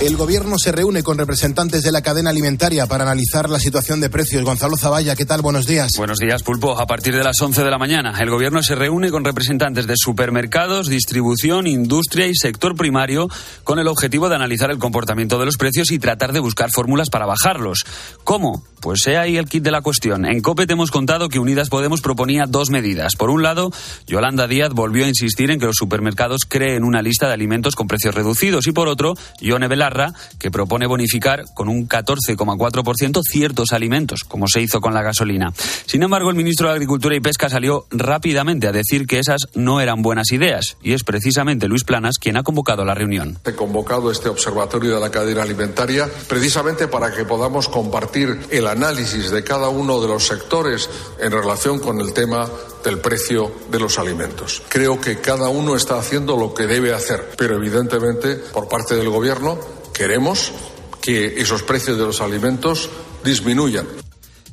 El gobierno se reúne con representantes de la cadena alimentaria para analizar la situación de precios. Gonzalo Zavalla, ¿qué tal? Buenos días. Buenos días, Pulpo. A partir de las 11 de la mañana, el gobierno se reúne con representantes de supermercados, distribución, industria y sector primario con el objetivo de analizar el comportamiento de los precios y tratar de buscar fórmulas para bajarlos. ¿Cómo? Pues sea ahí el kit de la cuestión. En COPE te hemos contado que Unidas Podemos proponía dos medidas. Por un lado, Yolanda Díaz volvió a insistir en que los supermercados creen una lista de alimentos con precios reducidos. Y por otro, Ione Que propone bonificar con un 14,4% ciertos alimentos, como se hizo con la gasolina. Sin embargo, el ministro de Agricultura y Pesca salió rápidamente a decir que esas no eran buenas ideas. Y es precisamente Luis Planas quien ha convocado la reunión. He convocado este observatorio de la cadena alimentaria precisamente para que podamos compartir el análisis de cada uno de los sectores en relación con el tema del precio de los alimentos. Creo que cada uno está haciendo lo que debe hacer, pero evidentemente por parte del Gobierno queremos que esos precios de los alimentos disminuyan.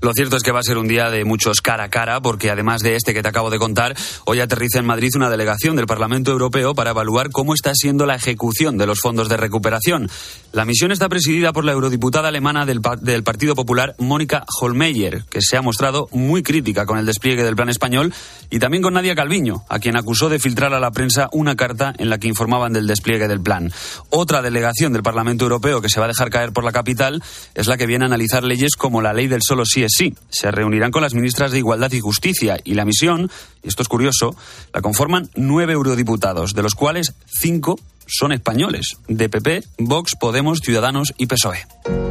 Lo cierto es que va a ser un día de muchos cara a cara, porque además de este que te acabo de contar, hoy aterriza en Madrid una delegación del Parlamento Europeo para evaluar cómo está siendo la ejecución de los fondos de recuperación. La misión está presidida por la eurodiputada alemana del, Partido Popular, Mónica Holmeyer, que se ha mostrado muy crítica con el despliegue del plan español, y también con Nadia Calviño, a quien acusó de filtrar a la prensa una carta en la que informaban del despliegue del plan. Otra delegación del Parlamento Europeo que se va a dejar caer por la capital es la que viene a analizar leyes como la ley del solo sí es sí. Se reunirán con las ministras de Igualdad y Justicia y la misión, y esto es curioso, la conforman nueve eurodiputados, de los cuales cinco son españoles, de PP, Vox, Podemos, Ciudadanos y PSOE.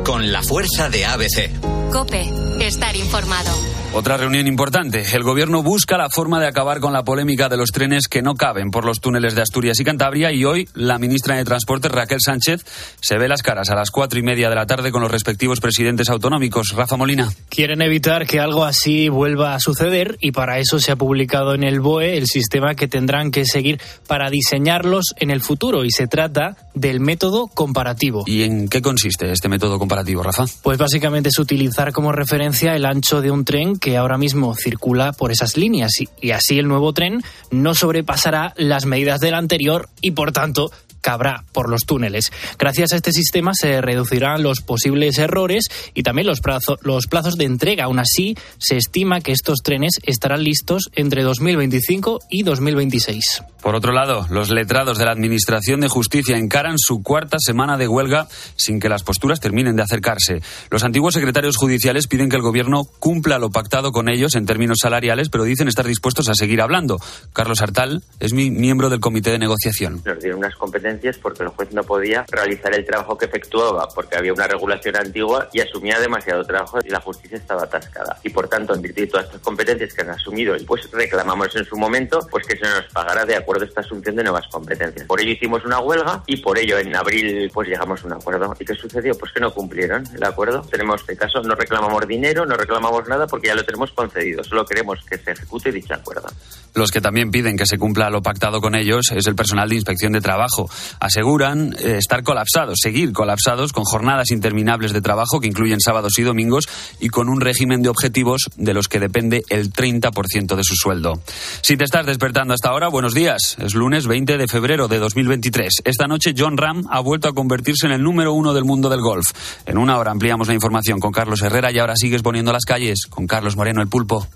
Con la fuerza de ABC. Cope, estar informado. Otra reunión importante. El gobierno busca la forma de acabar con la polémica de los trenes que no caben por los túneles de Asturias y Cantabria y hoy la ministra de Transporte, Raquel Sánchez, se ve las caras a las cuatro y media de la tarde con los respectivos presidentes autonómicos. Rafa Molina. Quieren evitar que algo así vuelva a suceder y para eso se ha publicado en el BOE el sistema que tendrán que seguir para diseñarlos en el futuro y se trata del método comparativo. ¿Y en qué consiste este método comparativo, Rafa? Pues básicamente es utilizar como referencia el ancho de un tren que ahora mismo circula por esas líneas y, así el nuevo tren no sobrepasará las medidas del anterior y por tanto cabrá por los túneles. Gracias a este sistema se reducirán los posibles errores y también los, plazo, los plazos de entrega. Aún así, se estima que estos trenes estarán listos entre 2025 y 2026. Por otro lado, los letrados de la Administración de Justicia encaran su cuarta semana de huelga sin que las posturas terminen de acercarse. Los antiguos secretarios judiciales piden que el Gobierno cumpla lo pactado con ellos en términos salariales, pero dicen estar dispuestos a seguir hablando. Carlos Artal es mi miembro del comité de negociación. Nos dieron unas competencias porque el juez no podía realizar el trabajo que efectuaba porque había una regulación antigua y asumía demasiado trabajo y la justicia estaba atascada. Y por tanto, en virtud de todas estas competencias que han asumido y pues reclamamos en su momento, pues que se nos pagara de acuerdo a esta asunción de nuevas competencias. Por ello hicimos una huelga y por ello en abril pues llegamos a un acuerdo. ¿Y qué sucedió? Pues que no cumplieron el acuerdo. Tenemos este caso, no reclamamos dinero, no reclamamos nada porque ya lo tenemos concedido. Solo queremos que se ejecute dicho acuerdo. Los que también piden que se cumpla lo pactado con ellos es el personal de inspección de trabajo. Aseguran eh, estar colapsados, seguir colapsados con jornadas interminables de trabajo que incluyen sábados y domingos y con un régimen de objetivos de los que depende el 30% de su sueldo. Si te estás despertando hasta ahora, buenos días. Es lunes 20 de febrero de 2023. Esta noche John Ram ha vuelto a convertirse en el número uno del mundo del golf. En una hora ampliamos la información con Carlos Herrera y ahora sigues poniendo las calles con Carlos Moreno el Pulpo.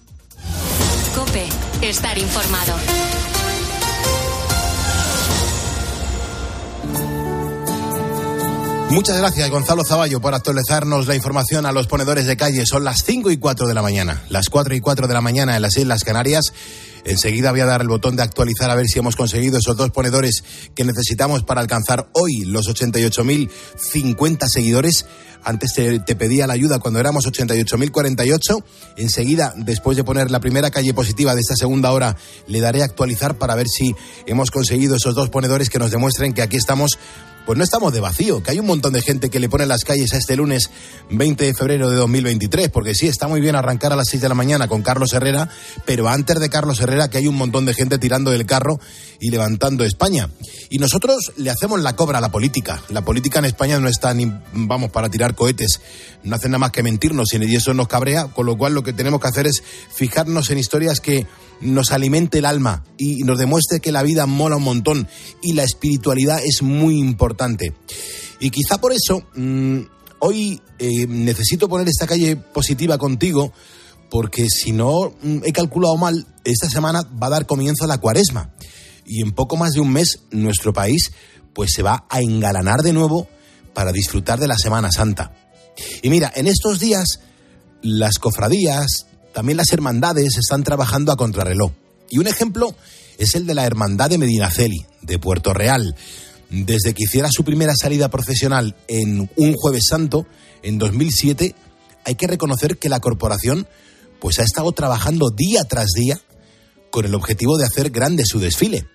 Cope, estar informado. Muchas gracias, Gonzalo Zaballo, por actualizarnos la información a los ponedores de calle. Son las 5 y 4 de la mañana. Las 4 y 4 de la mañana en las Islas Canarias. Enseguida voy a dar el botón de actualizar a ver si hemos conseguido esos dos ponedores que necesitamos para alcanzar hoy los 88.050 seguidores. Antes te, te, pedía la ayuda cuando éramos 88.048. Enseguida, después de poner la primera calle positiva de esta segunda hora, le daré a actualizar para ver si hemos conseguido esos dos ponedores que nos demuestren que aquí estamos pues no estamos de vacío, que hay un montón de gente que le pone las calles a este lunes 20 de febrero de 2023, porque sí, está muy bien arrancar a las 6 de la mañana con Carlos Herrera, pero antes de Carlos Herrera que hay un montón de gente tirando del carro y levantando España. Y nosotros le hacemos la cobra a la política. La política en España no está ni, vamos, para tirar cohetes. No hacen nada más que mentirnos y eso nos cabrea, con lo cual lo que tenemos que hacer es fijarnos en historias que nos alimente el alma y nos demuestre que la vida mola un montón y la espiritualidad es muy importante. Y quizá por eso mm, hoy eh, necesito poner esta calle positiva contigo porque si no mm, he calculado mal, esta semana va a dar comienzo a la cuaresma y en poco más de un mes nuestro país pues se va a engalanar de nuevo para disfrutar de la Semana Santa. Y mira, en estos días las cofradías, también las hermandades están trabajando a contrarreloj. Y un ejemplo es el de la Hermandad de Medinaceli, de Puerto Real. Desde que hiciera su primera salida profesional en un jueves santo, en 2007, hay que reconocer que la corporación pues ha estado trabajando día tras día con el objetivo de hacer grande su desfile,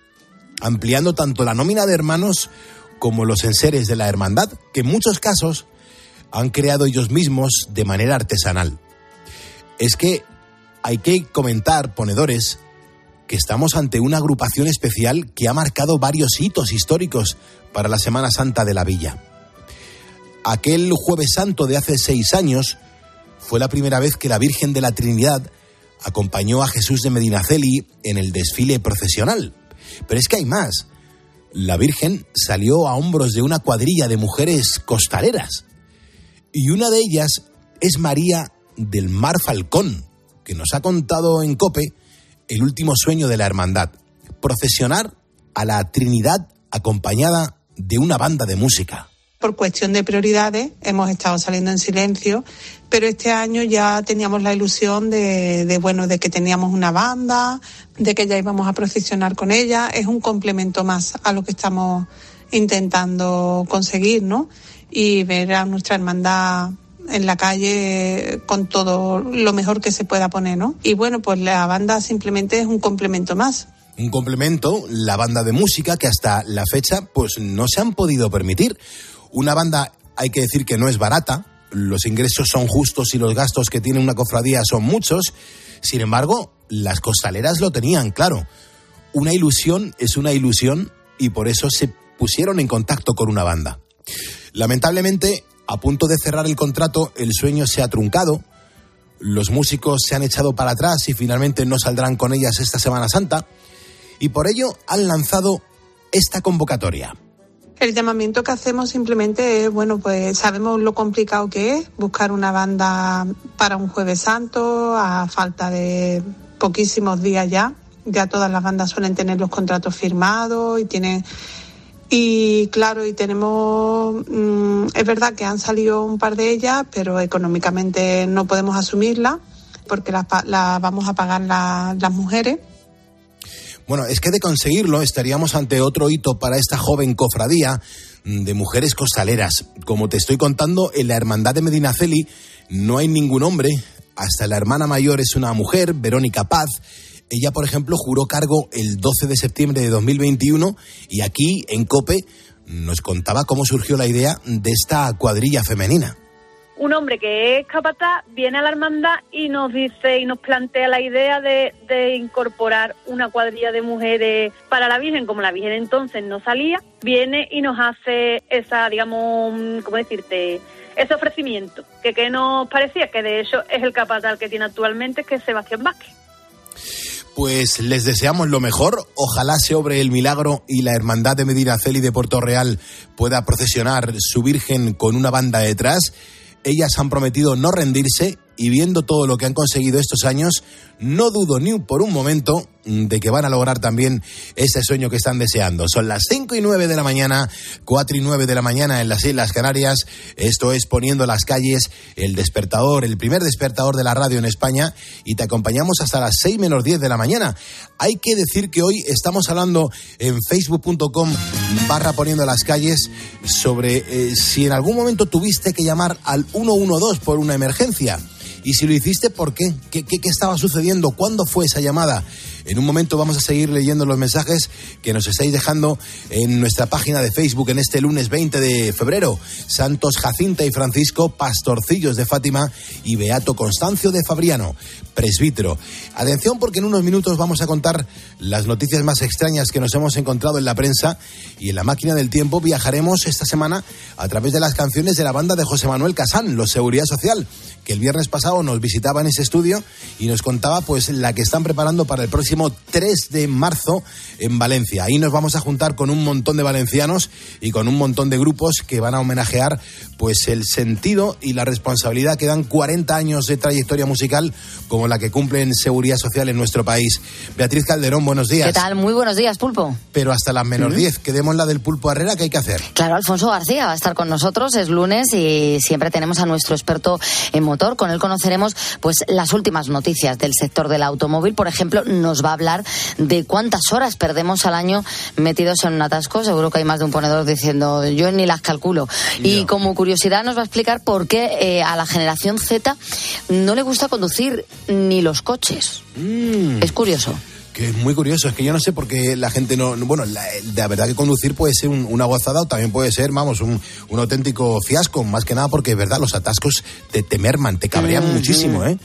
ampliando tanto la nómina de hermanos como los enseres de la hermandad, que en muchos casos han creado ellos mismos de manera artesanal. Es que hay que comentar, ponedores, que estamos ante una agrupación especial que ha marcado varios hitos históricos para la Semana Santa de la Villa. Aquel jueves santo de hace seis años fue la primera vez que la Virgen de la Trinidad acompañó a Jesús de Medinaceli en el desfile procesional. Pero es que hay más. La Virgen salió a hombros de una cuadrilla de mujeres costaleras. Y una de ellas es María del Mar Falcón, que nos ha contado en Cope el último sueño de la hermandad, procesionar a la Trinidad acompañada de una banda de música. Por cuestión de prioridades hemos estado saliendo en silencio, pero este año ya teníamos la ilusión de, bueno, de que teníamos una banda, de que ya íbamos a procesionar con ella. Es un complemento más a lo que estamos intentando conseguir, ¿no? Y ver a nuestra hermandad en la calle con todo lo mejor que se pueda poner, ¿no? Y bueno, pues la banda simplemente es un complemento más. Un complemento, la banda de música que hasta la fecha pues no se han podido permitir. Una banda, hay que decir que no es barata, los ingresos son justos y los gastos que tiene una cofradía son muchos. Sin embargo, las costaleras lo tenían claro. Una ilusión es una ilusión y por eso se pusieron en contacto con una banda. Lamentablemente, a punto de cerrar el contrato, el sueño se ha truncado. Los músicos se han echado para atrás y finalmente no saldrán con ellas esta Semana Santa. Y por ello han lanzado esta convocatoria. El llamamiento que hacemos simplemente es, bueno, pues sabemos lo complicado que es buscar una banda para un jueves santo a falta de poquísimos días ya. Ya todas las bandas suelen tener los contratos firmados y tienen y claro, y tenemos, mm, es verdad que han salido un par de ellas, pero económicamente no podemos asumirla porque las la vamos a pagar las mujeres. Bueno, es que de conseguirlo estaríamos ante otro hito para esta joven cofradía de mujeres costaleras. Como te estoy contando, en la Hermandad de Medinaceli no hay ningún hombre, hasta la hermana mayor es una mujer, Verónica Paz, ella, por ejemplo, juró cargo el 12 de septiembre de 2021 y aquí, en COPE, nos contaba cómo surgió la idea de esta cuadrilla femenina. Un hombre que es capataz viene a la hermandad y nos dice y nos plantea la idea de, incorporar una cuadrilla de mujeres para la Virgen, como la Virgen entonces no salía, viene y nos hace esa, digamos, ¿cómo decirte? ese ofrecimiento, que, que nos parecía que de hecho es el capataz que tiene actualmente, que es Sebastián Vázquez pues les deseamos lo mejor. Ojalá se obre el milagro y la Hermandad de Medinaceli de Puerto Real pueda procesionar su Virgen con una banda detrás. Ellas han prometido no rendirse y viendo todo lo que han conseguido estos años, no dudo ni por un momento mm, de que van a lograr también ese sueño que están deseando. Son las 5 y 9 de la mañana, 4 y 9 de la mañana en las Islas Canarias. Esto es poniendo las calles, el despertador, el primer despertador de la radio en España y te acompañamos hasta las 6 menos 10 de la mañana. Hay que decir que hoy estamos hablando en facebook.com barra poniendo las calles sobre eh, si en algún momento tuviste que llamar al 112 por una emergencia. Y si lo hiciste, ¿por qué? ¿Qué, qué, estaba sucediendo? ¿Cuándo fue esa llamada? En un momento vamos a seguir leyendo los mensajes que nos estáis dejando en nuestra página de Facebook en este lunes 20 de febrero. Santos Jacinta y Francisco, pastorcillos de Fátima y Beato Constancio de Fabriano, presbítero. Atención porque en unos minutos vamos a contar las noticias más extrañas que nos hemos encontrado en la prensa y en la máquina del tiempo viajaremos esta semana a través de las canciones de la banda de José Manuel Casán, Los Seguridad Social, que el viernes pasado nos visitaba en ese estudio y nos contaba pues la que están preparando para el próximo 3 de marzo en Valencia. Ahí nos vamos a juntar con un montón de valencianos y con un montón de grupos que van a homenajear pues el sentido y la responsabilidad que dan 40 años de trayectoria musical como la que cumplen Seguridad Social en nuestro país. Beatriz Calderón, buenos días. ¿Qué tal? Muy buenos días, Pulpo. Pero hasta las menos 10, quedemos la del Pulpo Herrera, ¿qué hay que hacer? Claro, Alfonso García va a estar con nosotros, es lunes y siempre tenemos a nuestro experto en motor. Con él conoceremos pues las últimas noticias del sector del automóvil. Por ejemplo, nos va a hablar de cuántas horas perdemos al año metidos en un atasco. Seguro que hay más de un ponedor diciendo yo ni las calculo. Y como curiosidad nos va a explicar por qué eh, a la generación Z no le gusta conducir ni los coches. Mm. Es curioso. Que es muy curioso, es que yo no sé por qué la gente no. no- Bueno, la, la verdad que conducir puede ser un- una gozada o también puede ser, vamos, un, un auténtico fiasco, más que nada porque es verdad, los atascos te, te merman, te cabrean Ujú. muchísimo, ¿eh?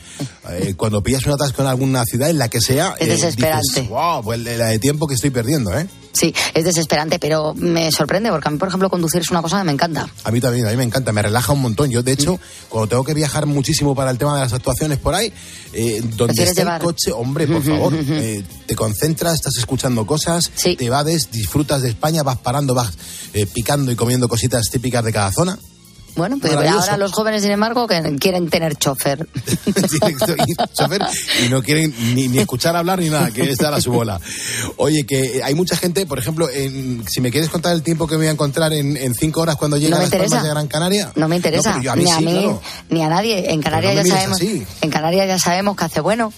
Eh, Cuando pillas un atasco en alguna ciudad, en la que sea. Es eh, desesperante. dices, wow, pues la de tiempo que estoy perdiendo, ¿eh? Sí, es desesperante, pero me sorprende porque a mí, por ejemplo, conducir es una cosa que me encanta. A mí también, a mí me encanta, me relaja un montón. Yo, de hecho, cuando tengo que viajar muchísimo para el tema de las actuaciones por ahí, eh, donde ¿Prefieres esté llevar? el coche, hombre, por favor, eh, te concentras, estás escuchando cosas, te evades, disfrutas de España, vas parando, vas eh, picando y comiendo cositas típicas de cada zona. Bueno, pues ahora los jóvenes, sin embargo, que quieren tener chofer. y, chofer, y no quieren ni, ni escuchar hablar ni nada, quieren estar a su bola. Oye, que hay mucha gente, por ejemplo, en- si me quieres contar el tiempo que me voy a encontrar en, en cinco horas cuando llegue No a las Palmas interesa. de Gran Canaria. No me interesa, No, yo a mí ni a mí, claro. ni a nadie. En Canarias no ya sabemos, así. en Canarias ya sabemos que hace bueno.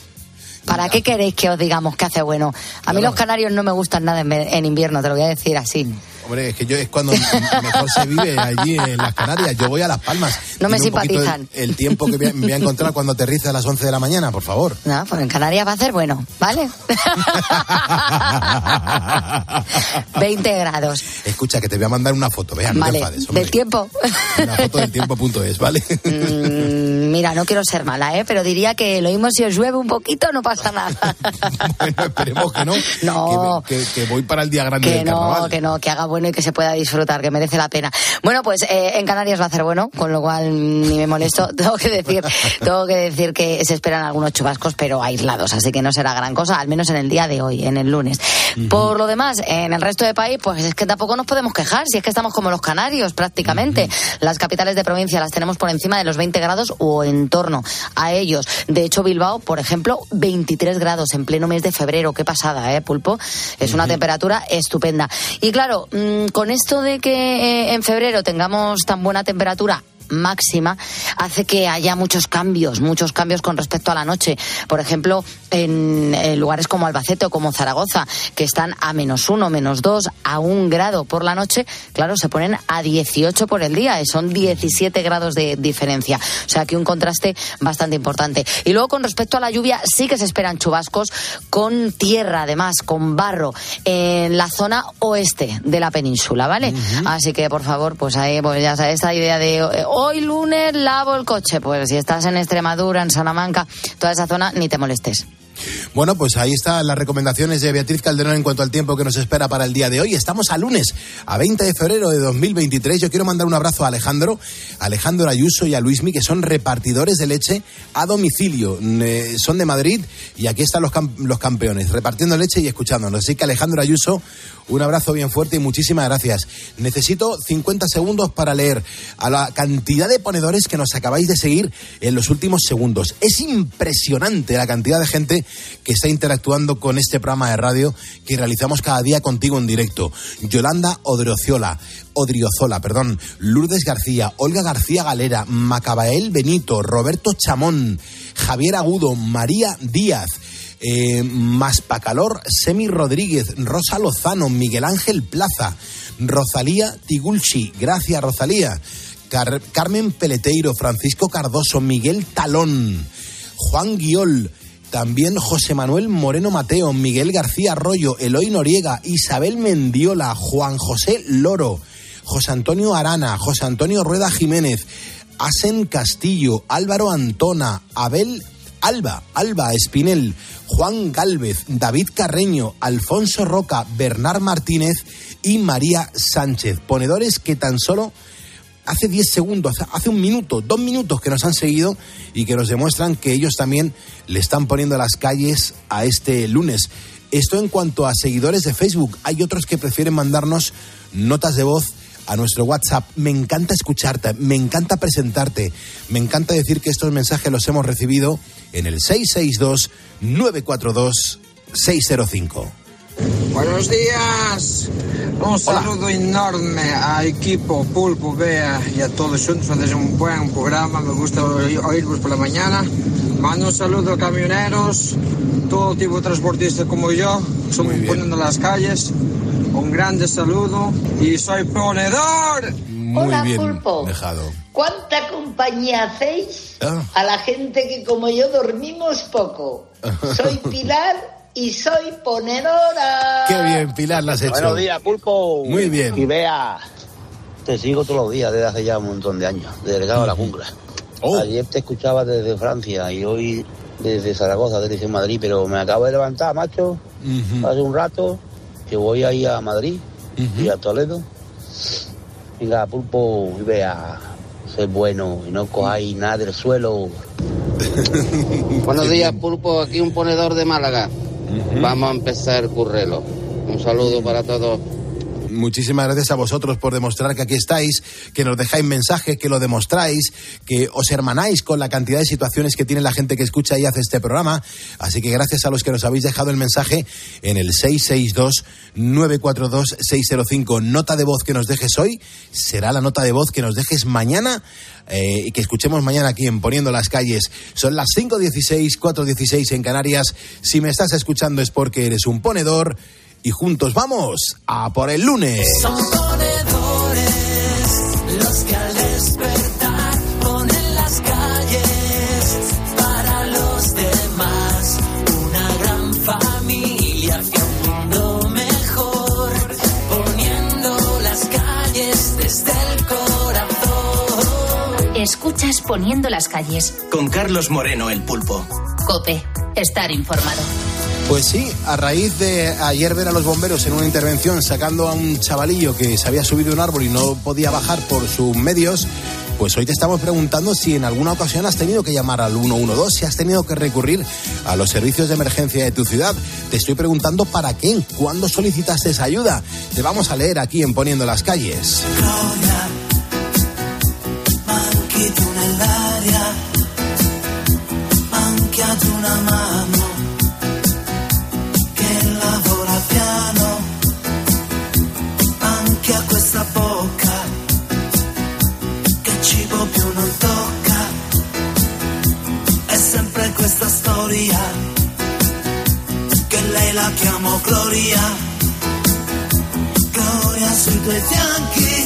¿Para qué queréis que os digamos que hace bueno? A mí los canarios no me gustan nada en, en invierno, te lo voy a decir así. Hombre, es que yo es cuando mejor se vive allí en las Canarias. Yo voy a Las Palmas. No me simpatizan. El, el tiempo que me voy a encontrar cuando aterrice a las 11 de la mañana, por favor. No, pues en Canarias va a hacer bueno, ¿vale? 20 grados. Escucha, que te voy a mandar una foto, vea, no vale, te enfades, del tiempo. Una foto del tiempo.es, ¿vale? Mm, Mira, no quiero ser mala, ¿eh? pero diría que lo mismo si os llueve un poquito no pasa nada. bueno, esperemos que no. No. Que, que- que voy para el día grande Que del no, carnaval. que no, que haga bueno y que se pueda disfrutar, que merece la pena. Bueno, pues eh, en Canarias va a hacer bueno, con lo cual ni me molesto. Tengo que decir, tengo que decir que se esperan algunos chubascos, pero aislados, así que no será gran cosa, al menos en el día de hoy, en el lunes. Por lo demás, en el resto del país, pues es que tampoco nos podemos quejar, si es que estamos como los canarios prácticamente. Las capitales de provincia las tenemos por encima de los 20 grados o en torno a ellos. De hecho, Bilbao, por ejemplo, 23 grados en pleno mes de febrero. Qué pasada, ¿eh, Pulpo? Es una temperatura estupenda. Y claro, mm, con esto de que eh, en febrero tengamos tan buena temperatura máxima hace que haya muchos cambios, muchos cambios con respecto a la noche. Por ejemplo, en, lugares como Albacete o como Zaragoza, que están a menos uno, menos dos, a un grado por la noche, claro, se ponen a 18 por el día, y son 17 grados de diferencia. O sea que un contraste bastante importante. Y luego con respecto a la lluvia, sí que se esperan chubascos con tierra, además, con barro, en la zona oeste de la península, ¿vale? Así que, por favor, pues ahí, pues ya sabes, esta idea de eh, hoy lunes lavo el coche. Pues si estás en Extremadura, en Salamanca, toda esa zona, ni te molestes. Bueno, pues ahí están las recomendaciones de Beatriz Calderón en cuanto al tiempo que nos espera para el día de hoy. Estamos a lunes, a 20 de febrero de 2023. Yo quiero mandar un abrazo a Alejandro, Alejandro Ayuso y a Luismi, que son repartidores de leche a domicilio. Eh, son de Madrid y aquí están los, los campeones, repartiendo leche y escuchándonos. Así que Alejandro Ayuso, un abrazo bien fuerte y muchísimas gracias. Necesito 50 segundos para leer a la cantidad de ponedores que nos acabáis de seguir en los últimos segundos. Es impresionante la cantidad de gente que está interactuando con este programa de radio que realizamos cada día contigo en directo. Yolanda Odriozola, Odriozola, perdón, Lourdes García, Olga García Galera, Macabael Benito, Roberto Chamón, Javier Agudo, María Díaz. Eh, Maspacalor, Semi Rodríguez, Rosa Lozano, Miguel Ángel Plaza, Rosalía Tigulchi, gracias Rosalía, Car- Carmen Peleteiro, Francisco Cardoso, Miguel Talón, Juan Guiol, también José Manuel Moreno Mateo, Miguel García Arroyo, Eloy Noriega, Isabel Mendiola, Juan José Loro, José Antonio Arana, José Antonio Rueda Jiménez, Asen Castillo, Álvaro Antona, Abel Alba, Alba Espinel, Juan Gálvez, David Carreño, Alfonso Roca, Bernard Martínez y María Sánchez. Ponedores que tan solo hace 10 segundos, hace un minuto, dos minutos que nos han seguido y que nos demuestran que ellos también le están poniendo las calles a este lunes. Esto en cuanto a seguidores de Facebook. Hay otros que prefieren mandarnos notas de voz a nuestro WhatsApp. Me encanta escucharte, me encanta presentarte, me encanta decir que estos mensajes los hemos recibido en el 662-942-605. Buenos días. Un saludo enorme a equipo Pulpo, Bea y a todos juntos. Hacéis un buen programa. Me gusta oírvos por la mañana. Mando un saludo a camioneros, todo tipo de transportistas como yo. Somos poniendo las calles. Un grande saludo y soy ponedor. Muy Hola, bien Pulpo. dejado. ¿Cuánta compañía hacéis Ah. a la gente que como yo dormimos poco? Soy Pilar y soy ponedora. Qué bien, Pilar, la has hecho. Buenos días, Pulpo. Muy bien. Y vea, te sigo todos los días desde hace ya un montón de años, desde el a la jungla. Oh. Ayer te escuchaba desde Francia y hoy desde Zaragoza, desde Madrid, pero me acabo de levantar, macho, hace un rato, que voy ahí a Madrid y a Toledo. Venga, Pulpo, y vea, sé bueno y no cojáis nada del suelo. Buenos días, Pulpo. Aquí un ponedor de Málaga. Vamos a empezar el currelo. Un saludo para todos. Muchísimas gracias a vosotros por demostrar que aquí estáis, que nos dejáis mensajes, que lo demostráis, que os hermanáis con la cantidad de situaciones que tiene la gente que escucha y hace este programa. Así que gracias a los que nos habéis dejado el mensaje en el 662-942-605. Nota de voz que nos dejes hoy será la nota de voz que nos dejes mañana eh, y que escuchemos mañana aquí en Poniendo las Calles. Son las 5.16, 4.16 en Canarias. Si me estás escuchando es porque eres un ponedor y juntos vamos a por el lunes. Son ponedores los que al despertar ponen las calles para los demás. Una gran familia hacia un mundo mejor, poniendo las calles desde el corazón. Escuchas Poniendo las calles. Con Carlos Moreno, el pulpo. Cope. Estar informado. Pues sí, a raíz de ayer ver a los bomberos en una intervención sacando a un chavalillo que se había subido a un árbol y no podía bajar por sus medios, pues hoy te estamos preguntando si en alguna ocasión has tenido que llamar al 112, si has tenido que recurrir a los servicios de emergencia de tu ciudad. Te estoy preguntando para qué, cuándo solicitaste esa ayuda. Te vamos a leer aquí en Poniendo las calles. Questa storia che lei la chiamo Gloria. Gloria sui tuoi fianchi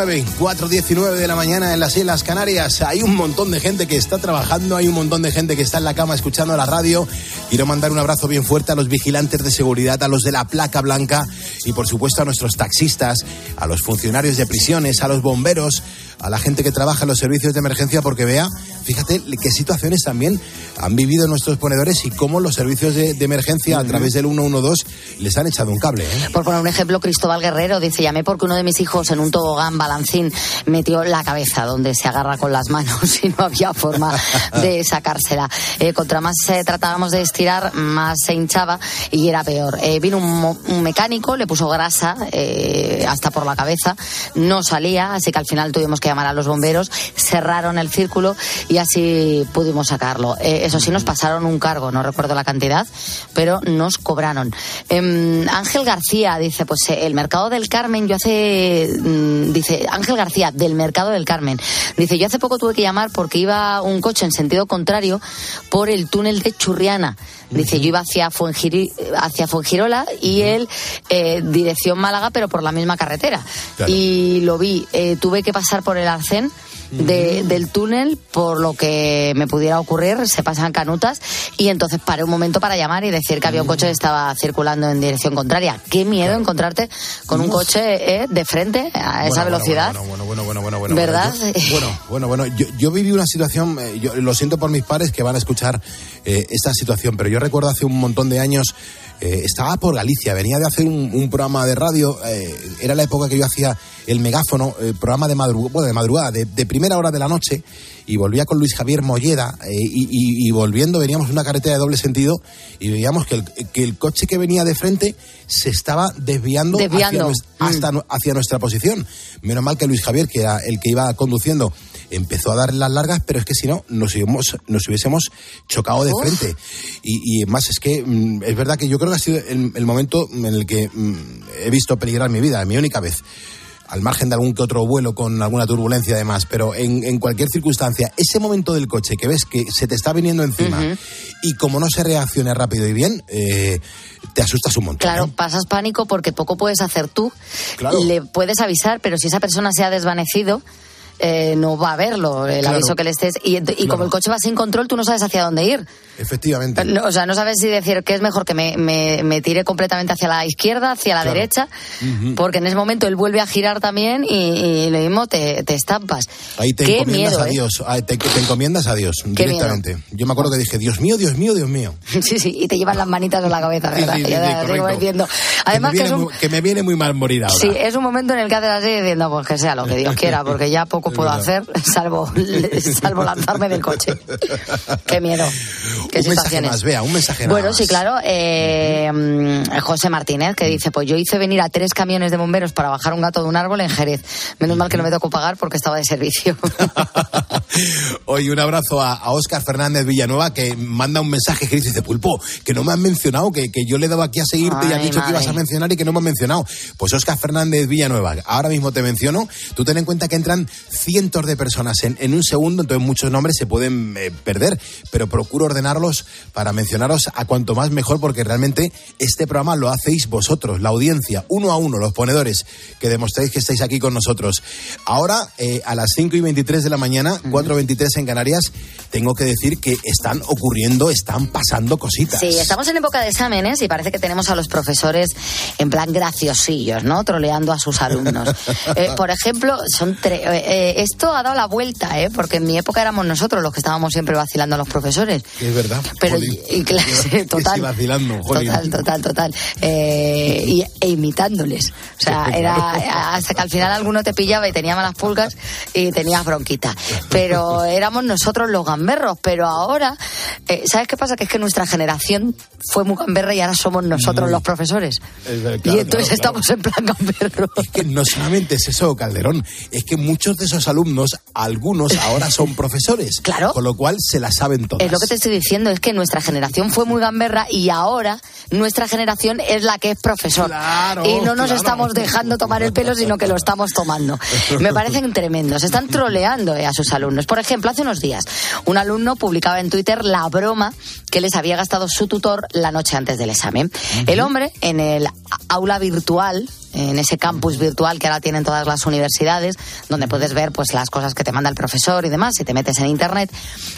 5.19, 4.19 de la mañana en las Islas Canarias. Hay un montón de gente que está trabajando, hay un montón de gente que está en la cama escuchando la radio, Quiero mandar un abrazo bien fuerte a los vigilantes de seguridad, a los de la placa blanca y por supuesto a nuestros taxistas, a los funcionarios de prisiones, a los bomberos, a la gente que trabaja en los servicios de emergencia, porque vea, fíjate qué situaciones también han vivido nuestros ponedores y cómo los servicios de, de emergencia a través del 112 les han echado un cable. ¿eh? Por poner un ejemplo, Cristóbal Guerrero dice, llamé porque uno de mis hijos en un tobogán balancín metió la cabeza donde se agarra con las manos y no había forma de sacársela. Eh, contra más eh, tratábamos de estirar, más se hinchaba y era peor. Eh, vino un, un mecánico, le puso grasa eh, hasta por la cabeza, no salía, así que al final tuvimos que llamar a los bomberos, cerraron el círculo y así pudimos sacarlo. Eh, eso sí, nos pasaron un cargo, no recuerdo la cantidad, pero nos cobraron. Em, Ángel García dice, pues eh, el mercado del Carmen, yo hace, mm, dice, Ángel García, del mercado del Carmen, dice, yo hace poco tuve que llamar porque iba un coche en sentido contrario por el túnel de Churriana. Dice, yo iba hacia, Fuengiri- hacia Fuengirola y él eh, dirección Málaga, pero por la misma carretera. Claro. Y lo vi, eh, tuve que pasar por el arcén de- del túnel por lo que me pudiera ocurrir, se pasan canutas y entonces paré un momento para llamar y decir que había un coche que estaba circulando en dirección contraria. Qué miedo encontrarte con un coche eh, de frente a esa Bueno, velocidad. Bueno, bueno, bueno, bueno, bueno, bueno. ¿Verdad? Yo- Bueno, bueno, bueno. Yo, yo viví una situación, eh, yo lo siento por mis padres que van a escuchar eh, esta situación, pero yo recuerdo hace un montón de años, eh, estaba por Galicia, venía de hacer un, un programa de radio, eh, era la época que yo hacía el megáfono, eh, programa de bueno, de madrugada, de, de primera hora de la noche, y volvía con Luis Javier Molleda, eh, y, y- y volviendo veníamos una carretera de doble sentido, y veíamos que el, que el coche que venía de frente se estaba desviando, Desviando. hacia, hasta nu- hacia nuestra posición. Menos mal que Luis Javier, que era el que iba conduciendo, empezó a dar las largas, pero es que si no, nos, hubiésemos- nos hubiésemos chocado de Uf. frente. Y, y más es que mm, es verdad que yo creo que ha sido el, el momento en el que mm, he visto peligrar mi vida, mi única vez. Al margen de algún que otro vuelo con alguna turbulencia además, pero en, en cualquier circunstancia, ese momento del coche que ves que se te está viniendo encima y como no se reaccione rápido y bien, eh, te asustas un montón. Claro, ¿eh? pasas pánico porque poco puedes hacer tú. Claro. Le puedes avisar, pero si esa persona se ha desvanecido, eh, no va a verlo el Claro. aviso que le estés. Y, y Claro. como el coche va sin control, tú no sabes hacia dónde ir. Efectivamente. No, o sea, no sabes si decir que es mejor que me, me, me tire completamente hacia la izquierda, hacia la Claro. derecha, Ujú. porque en ese momento él vuelve a girar también y, y lo mismo te, te estampas. Ahí te Qué encomiendas miedo, a ¿eh? Dios, ah, te, te encomiendas a Dios directamente. Yo me acuerdo que dije, Dios mío, Dios mío, Dios mío. Sí, sí, y te llevan las manitas en la cabeza, ¿verdad? sí, sí, sí, diciendo. Que Además me que es un, muy- que me viene muy mal morir ahora. Sí, es un momento en el que haces así diciendo, pues que sea lo que Dios quiera, porque ya poco Es puedo verdad. hacer, salvo, salvo lanzarme del coche. Qué miedo. Qué un mensaje más, vea, un mensaje Bueno, más. sí, claro. eh, mm, José Martínez, que dice, pues yo hice venir a tres camiones de bomberos para bajar un gato de un árbol en Jerez. Menos mal que no me tocó pagar porque estaba de servicio. Hoy un abrazo a, a Óscar Fernández Villanueva que manda un mensaje que dice, Pulpo, que no me han mencionado, que, que yo le he dado aquí a seguirte y has dicho que ibas a mencionar y que no me han mencionado. Pues Óscar Fernández Villanueva, ahora mismo te menciono, tú ten en cuenta que entran cientos de personas en, en un segundo, entonces muchos nombres se pueden eh, perder, pero procuro ordenarlos para mencionaros a cuanto más mejor, porque realmente este programa lo hacéis vosotros, la audiencia, uno a uno, los ponedores, que demostráis que estáis aquí con nosotros. Ahora, eh, a las 5 y 23 de la mañana, 4.23 en Canarias, tengo que decir que están ocurriendo, están pasando cositas. Sí, estamos en época de exámenes y parece que tenemos a los profesores en plan graciosillos, ¿no? Troleando a sus alumnos. Eh, por ejemplo, son tre- eh, eh, esto ha dado la vuelta, ¿eh? Porque en mi época éramos nosotros los que estábamos siempre vacilando a los profesores. Es verdad. Pero y, y total. sí, vacilando, jolín. Total, total, total. Eh, y, e imitándoles. O sea, era hasta que al final alguno te pillaba y tenía malas pulgas y tenías bronquita. Pero éramos nosotros los gamberros. Pero ahora, eh, ¿sabes qué pasa? Que es que nuestra generación fue muy gamberra y ahora somos nosotros Muy. los profesores. Es y claro, entonces claro, estamos en plan gamberro. Es que no solamente es eso, Calderón, es que muchos de esos alumnos, algunos ahora son profesores. Claro. Con lo cual se la saben todas. Es lo que te estoy diciendo, es que nuestra generación fue muy gamberra y ahora nuestra generación es la que es profesor. Claro, y no nos claro. estamos dejando tomar el pelo, sino que lo estamos tomando. Me parecen tremendos. Están troleando eh, a sus alumnos. Por ejemplo, hace unos días, un alumno publicaba en Twitter la broma que les había gastado su tutor la noche antes del examen. El hombre, en el aula virtual, en ese campus virtual que ahora tienen todas las universidades, donde puedes ver pues las cosas que te manda el profesor y demás, si te metes en internet,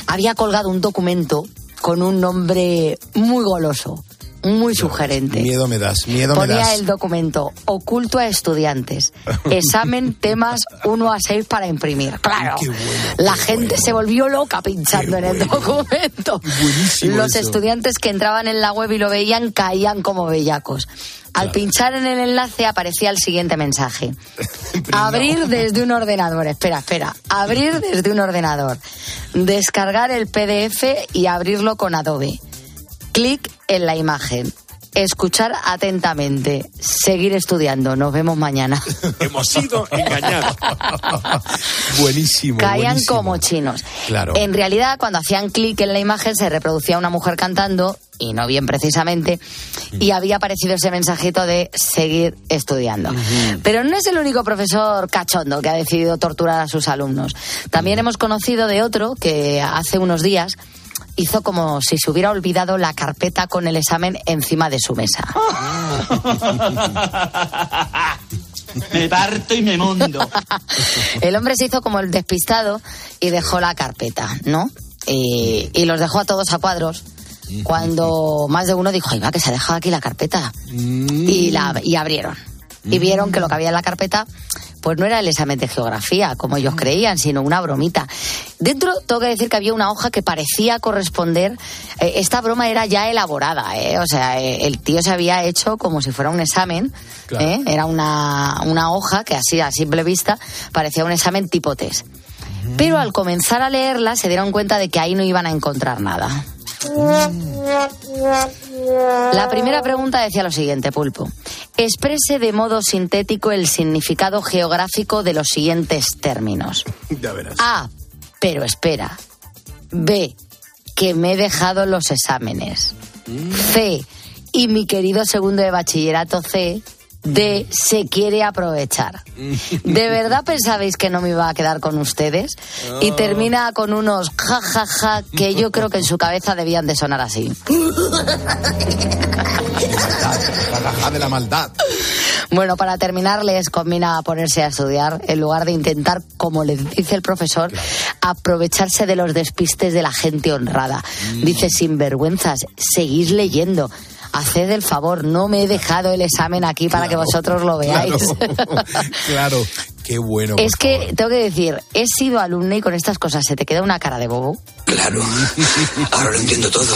había colgado un documento con un nombre muy goloso, muy sugerente. Miedo me das, miedo me Ponía das. el documento oculto a estudiantes. Examen temas 1 a 6 para imprimir. Claro. la gente se volvió loca pinchando en el documento. Buenísimo Los eso. estudiantes que entraban en la web y lo veían caían como bellacos. Al pinchar en el enlace aparecía el siguiente mensaje. Abrir desde un ordenador. Espera, espera. Abrir desde un ordenador. Descargar el PDF y abrirlo con Adobe. Clic en la imagen. Escuchar atentamente. Seguir estudiando. Nos vemos mañana. Hemos sido engañados. buenísimo. Caían buenísimo. como chinos. Claro. En realidad, cuando hacían clic en la imagen, se reproducía una mujer cantando, y no bien precisamente, y había aparecido ese mensajito de seguir estudiando. Pero no es el único profesor cachondo que ha decidido torturar a sus alumnos. También hemos conocido de otro que hace unos días hizo como si se hubiera olvidado la carpeta con el examen encima de su mesa. Me parto y me mundo. El hombre se hizo como el despistado y dejó la carpeta, ¿no? Y, y los dejó a todos a cuadros. Cuando más de uno dijo, ay, va, que se ha dejado aquí la carpeta. Y, la, y abrieron. Y vieron que lo que había en la carpeta, pues no era el examen de geografía, como ellos creían, sino una bromita. Dentro, tengo que decir que había una hoja que parecía corresponder. eh, esta broma era ya elaborada, ¿eh? O sea, eh, el tío se había hecho como si fuera un examen. Claro. ¿eh? Era una, una hoja que así a simple vista parecía un examen tipo test. Pero al comenzar a leerla se dieron cuenta de que ahí no iban a encontrar nada. La primera pregunta decía lo siguiente, Pulpo. Exprese de modo sintético el significado geográfico de los siguientes términos. Ya verás. A. Pero espera. B. Que me he dejado los exámenes. C. Y mi querido segundo de bachillerato C. D. Se quiere aprovechar. ¿De verdad pensabais que no me iba a quedar con ustedes? Y termina con unos ja ja ja que yo creo que en su cabeza debían de sonar así. Jajaja de la maldad. Bueno, para terminar, les combina ponerse a estudiar en lugar de intentar, como les dice el profesor, aprovecharse de los despistes de la gente honrada. Dice, sinvergüenzas, seguís leyendo. Haced el favor, no me he dejado el examen aquí para que vosotros lo veáis. Claro, claro. qué bueno. es que, tengo que decir, he sido alumna y con estas cosas se te queda una cara de bobo. Claro, ahora lo entiendo todo.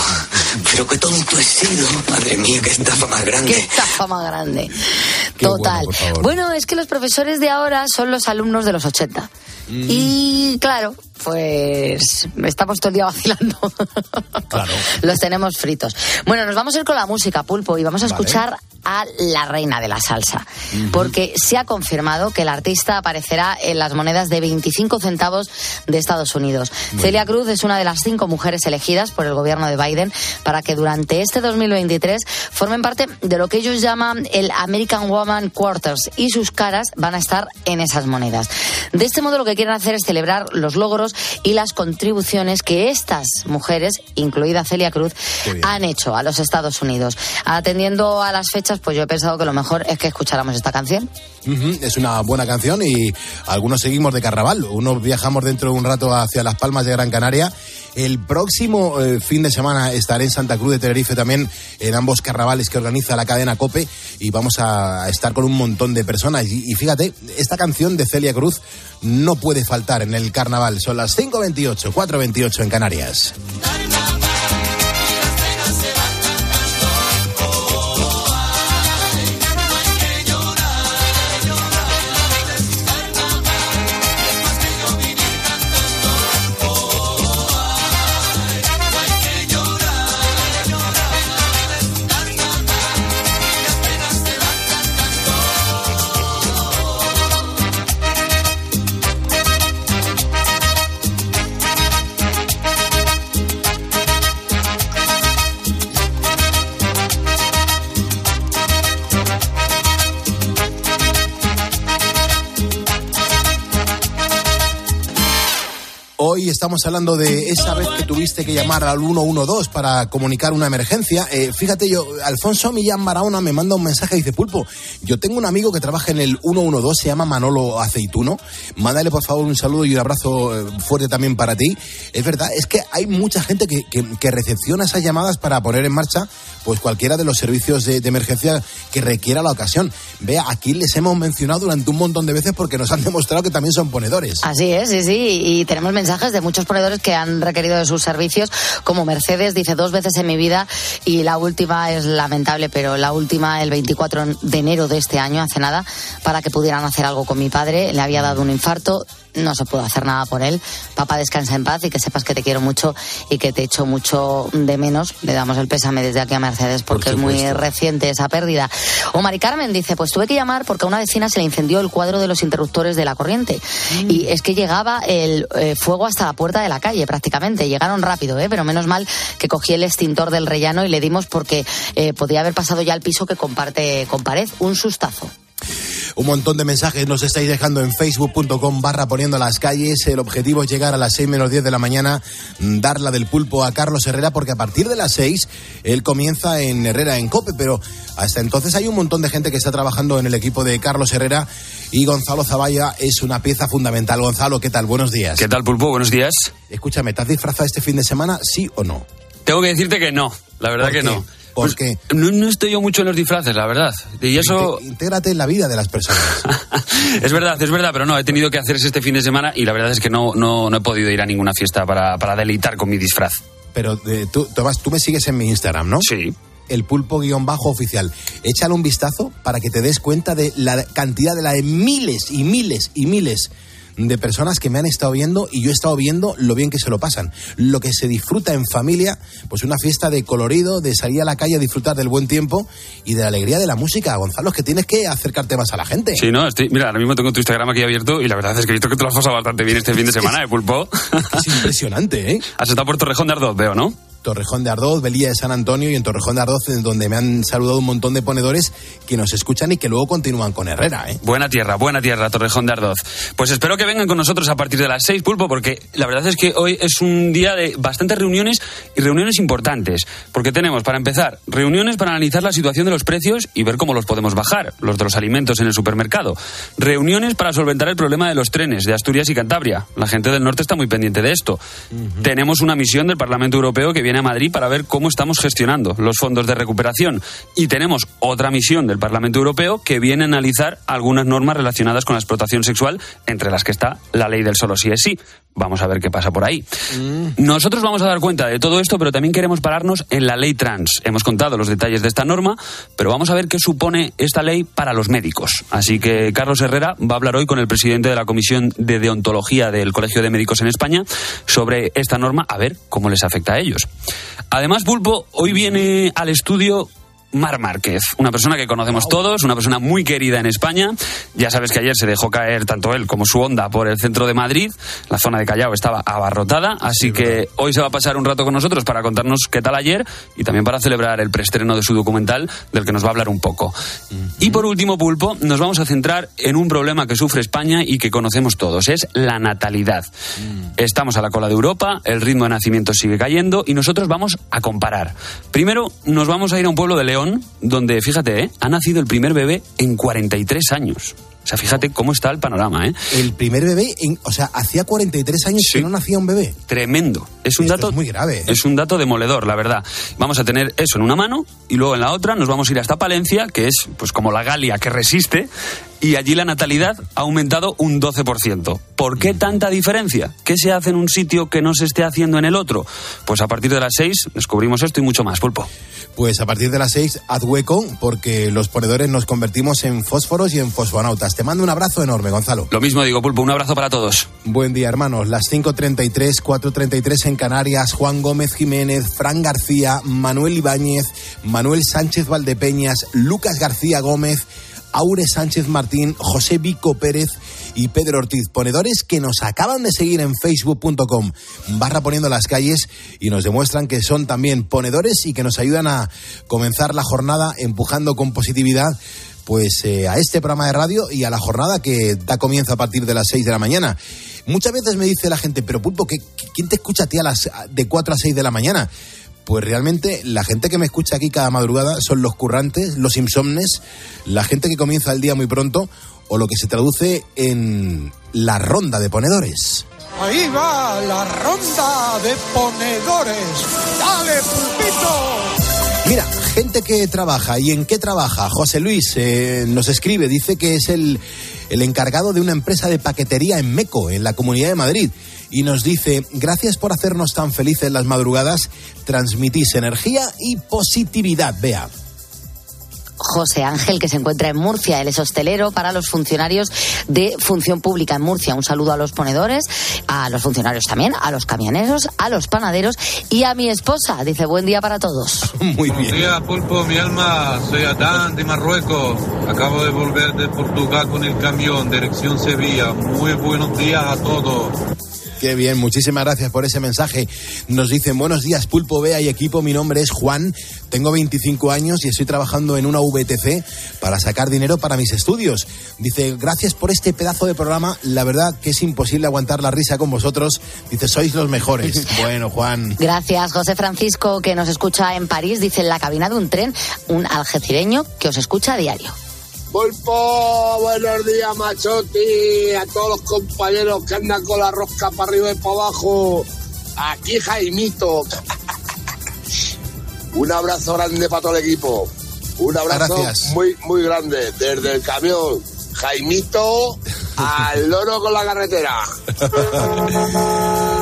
Pero qué tonto he sido. Madre mía, qué estafa más grande. Qué estafa más grande. Qué Total. Bueno, es que los profesores de ahora son los alumnos de los 80. Mm. Y claro, pues estamos todo el día vacilando. Claro. Los tenemos fritos. Bueno, nos vamos a ir con la música, Pulpo, y vamos a Vale. escuchar a la reina de la salsa. Porque se ha confirmado que el artista aparecerá en las monedas de 25 centavos de Estados Unidos. Celia Cruz es una de las cinco mujeres elegidas por el gobierno de Biden para que durante este 2023 formen parte de lo que ellos llaman el American Woman Quarters y sus caras van a estar en esas monedas. De este modo lo que quieren hacer es celebrar los logros y las contribuciones que estas mujeres, incluida Celia Cruz, han hecho a los Estados Unidos. Atendiendo a las fechas, pues yo he pensado que lo mejor es que escucháramos esta canción. Es una buena canción y algunos seguimos de carnaval. Unos viajamos dentro de un rato hacia Las Palmas de Gran Canaria. El próximo eh, fin de semana estaré en Santa Cruz de Tenerife también en ambos carnavales que organiza la cadena Cope y vamos a estar con un montón de personas. Y, y fíjate, esta canción de Celia Cruz no puede faltar en el carnaval. Son las 5.28, 4.28 en Canarias. Hablando de esa vez que tuviste que llamar al 112 para comunicar una emergencia. Eh, fíjate, yo, Alfonso Millán Barahona me manda un mensaje y dice, Pulpo, yo tengo un amigo que trabaja en el 112, se llama Manolo Aceituno. Mándale, por favor, un saludo y un abrazo eh, fuerte también para ti. Es verdad, es que hay mucha gente que, que- que recepciona esas llamadas para poner en marcha pues cualquiera de los servicios de, de emergencia que requiera la ocasión. Vea, aquí les hemos mencionado durante un montón de veces porque nos han demostrado que también son ponedores. Así es, sí, sí. Y tenemos mensajes de muchos ponedores que han requerido de sus servicios, como Mercedes, dice dos veces en mi vida, y la última es lamentable, pero la última el 24 de enero de este año, hace nada, para que pudieran hacer algo con mi padre. Le había dado un infarto, no se pudo hacer nada por él. Papá, descansa en paz y que sepas que te quiero mucho y que te echo mucho de menos. Le damos el pésame desde aquí a Mercedes porque es muy reciente esa pérdida. O Mari Carmen dice, pues tuve que llamar porque a una vecina se le incendió el cuadro de los interruptores de la corriente. Y es que llegaba el eh, fuego hasta la puerta de la calle prácticamente. Llegaron rápido, ¿eh? pero menos mal que cogí el extintor del rellano y le dimos porque eh, podía haber pasado ya al piso que comparte con pared. Un sustazo. Un montón de mensajes nos estáis dejando en facebook.com barra poniendo las calles. El objetivo es llegar a las 6 menos 10 de la mañana, mm, dar la del pulpo a Carlos Herrera, porque a partir de las 6 él comienza en Herrera en Cope, pero hasta entonces hay un montón de gente que está trabajando en el equipo de Carlos Herrera y Gonzalo Zavalla es una pieza fundamental. Gonzalo, ¿qué tal? Buenos días. ¿Qué tal, Pulpo? Buenos días. Escúchame, ¿te has disfrazado este fin de semana, sí o no? Tengo que decirte que no, la verdad ¿Por que qué? no. ¿Por Pues qué? No, no estoy yo mucho en los disfraces, la verdad. Y eso Intégrate en la vida de las personas. es verdad, es verdad, pero no, he tenido que hacer este fin de semana y la verdad es que no, no, no he podido ir a ninguna fiesta para, para deleitar con mi disfraz. Pero eh, tú, Tomás, tú me sigues en mi Instagram, ¿no? Sí. El pulpo guion bajo oficial. Échale un vistazo para que te des cuenta de la cantidad de la de miles y miles y miles de personas que me han estado viendo y yo he estado viendo lo bien que se lo pasan. Lo que se disfruta en familia, pues una fiesta de colorido, de salir a la calle a disfrutar del buen tiempo y de la alegría de la música. Gonzalo, es que tienes que acercarte más a la gente. Sí, no, estoy, mira, ahora mismo tengo tu Instagram aquí abierto y la verdad es que he visto que te lo has pasado bastante bien este fin de semana, ¿eh, Pulpo? Es impresionante, ¿eh? Has estado por Torrejón de Ardoz, veo, ¿no? Torrejón de Ardoz, Velilla de San Antonio y en Torrejón de Ardoz, en donde me han saludado un montón de ponedores que nos escuchan y que luego continúan con Herrera, ¿eh? Buena tierra, buena tierra, Torrejón de Ardoz. Pues espero que vengan con nosotros a partir de las seis, Pulpo, porque la verdad es que hoy es un día de bastantes reuniones y reuniones importantes. Porque tenemos, para empezar, reuniones para analizar la situación de los precios y ver cómo los podemos bajar, los de los alimentos en el supermercado. Reuniones para solventar el problema de los trenes de Asturias y Cantabria. La gente del norte está muy pendiente de esto. Tenemos una misión del Parlamento Europeo que viene a Madrid para ver cómo estamos gestionando los fondos de recuperación. Y tenemos otra misión del Parlamento Europeo que viene a analizar algunas normas relacionadas con la explotación sexual, entre las que está la ley del solo sí es sí. Vamos a ver qué pasa por ahí. Nosotros vamos a dar cuenta de todo esto, pero también queremos pararnos en la ley trans. Hemos contado los detalles de esta norma, pero vamos a ver qué supone esta ley para los médicos. Así que Carlos Herrera va a hablar hoy con el presidente de la Comisión de Deontología del Colegio de Médicos en España sobre esta norma, a ver cómo les afecta a ellos. Además, Pulpo, hoy viene al estudio Mar Márquez, una persona que conocemos todos, una persona muy querida en España. Ya sabes que ayer se dejó caer tanto él como su onda por el centro de Madrid. La zona de Callao estaba abarrotada, así que hoy se va a pasar un rato con nosotros para contarnos qué tal ayer y también para celebrar el preestreno de su documental del que nos va a hablar un poco. Y por último, Pulpo, nos vamos a centrar en un problema que sufre España y que conocemos todos, es la natalidad. Estamos a la cola de Europa, el ritmo de nacimiento sigue cayendo y nosotros vamos a comparar. Primero nos vamos a ir a un pueblo de León, donde, fíjate, ¿eh? ha nacido el primer bebé en 43 años. O sea, fíjate cómo está el panorama, ¿eh? El primer bebé, en- o sea, hacía 43 años que no nacía un bebé. Tremendo. Es un Esto dato es muy grave. ¿eh? Es un dato demoledor, la verdad. Vamos a tener eso en una mano y luego en la otra nos vamos a ir hasta Palencia, que es pues como la Galia que resiste, y allí la natalidad ha aumentado un 12%. ¿Por qué tanta diferencia? ¿Qué se hace en un sitio que no se esté haciendo en el otro? Pues a partir de las 6 descubrimos esto y mucho más, Pulpo. Pues a partir de las 6, haz hueco, porque los ponedores nos convertimos en fósforos y en fosfonautas. Te mando un abrazo enorme, Gonzalo. Lo mismo digo, Pulpo, un abrazo para todos. Buen día, hermanos. Las 5.33, 4.33 en Canarias. Juan Gómez Jiménez, Fran García, Manuel Ibáñez, Manuel Sánchez Valdepeñas, Lucas García Gómez, Aure Sánchez Martín, José Vico Pérez y Pedro Ortiz. Ponedores que nos acaban de seguir en facebook.com barra poniendo las calles y nos demuestran que son también ponedores y que nos ayudan a comenzar la jornada empujando con positividad pues eh, a este programa de radio y a la jornada que da comienzo a partir de las 6 de la mañana. Muchas veces me dice la gente, pero Pulpo, ¿qué- ¿quién te escucha a ti a las de 4 a 6 de la mañana? Pues realmente la gente que me escucha aquí cada madrugada son los currantes, los insomnes, la gente que comienza el día muy pronto o lo que se traduce en la ronda de ponedores. Ahí va la ronda de ponedores. ¡Dale, pulpito! Mira, gente que trabaja y en qué trabaja. José Luis eh, nos escribe, dice que es el, el encargado de una empresa de paquetería en Meco, en la Comunidad de Madrid. Y nos dice, gracias por hacernos tan felices las madrugadas, transmitís energía y positividad. Vea. José Ángel, que se encuentra en Murcia. Él es hostelero para los funcionarios de función pública en Murcia. Un saludo a los ponedores, a los funcionarios también, a los camioneros, a los panaderos y a mi esposa. Dice, buen día para todos. Muy Buenos días, Pulpo, mi alma. Soy Adán de Marruecos. Acabo de volver de Portugal con el camión, dirección Sevilla. Muy buenos días a todos. Qué bien, muchísimas gracias por ese mensaje. Nos dicen, buenos días, Pulpo Bea y equipo, mi nombre es Juan, tengo 25 años y estoy trabajando en una VTC para sacar dinero para mis estudios. Dice, gracias por este pedazo de programa, la verdad que es imposible aguantar la risa con vosotros. Dice, sois los mejores. Bueno, Juan. Gracias, José Francisco, que nos escucha en París. Dice, en la cabina de un tren, un algecireño que os escucha a diario. Pulpo, buenos días, Machotti, a todos los compañeros que andan con la rosca para arriba y para abajo. Aquí Jaimito. Un abrazo grande para todo el equipo. Un abrazo Gracias. muy, muy grande. Desde el camión, Jaimito al loro con la carretera.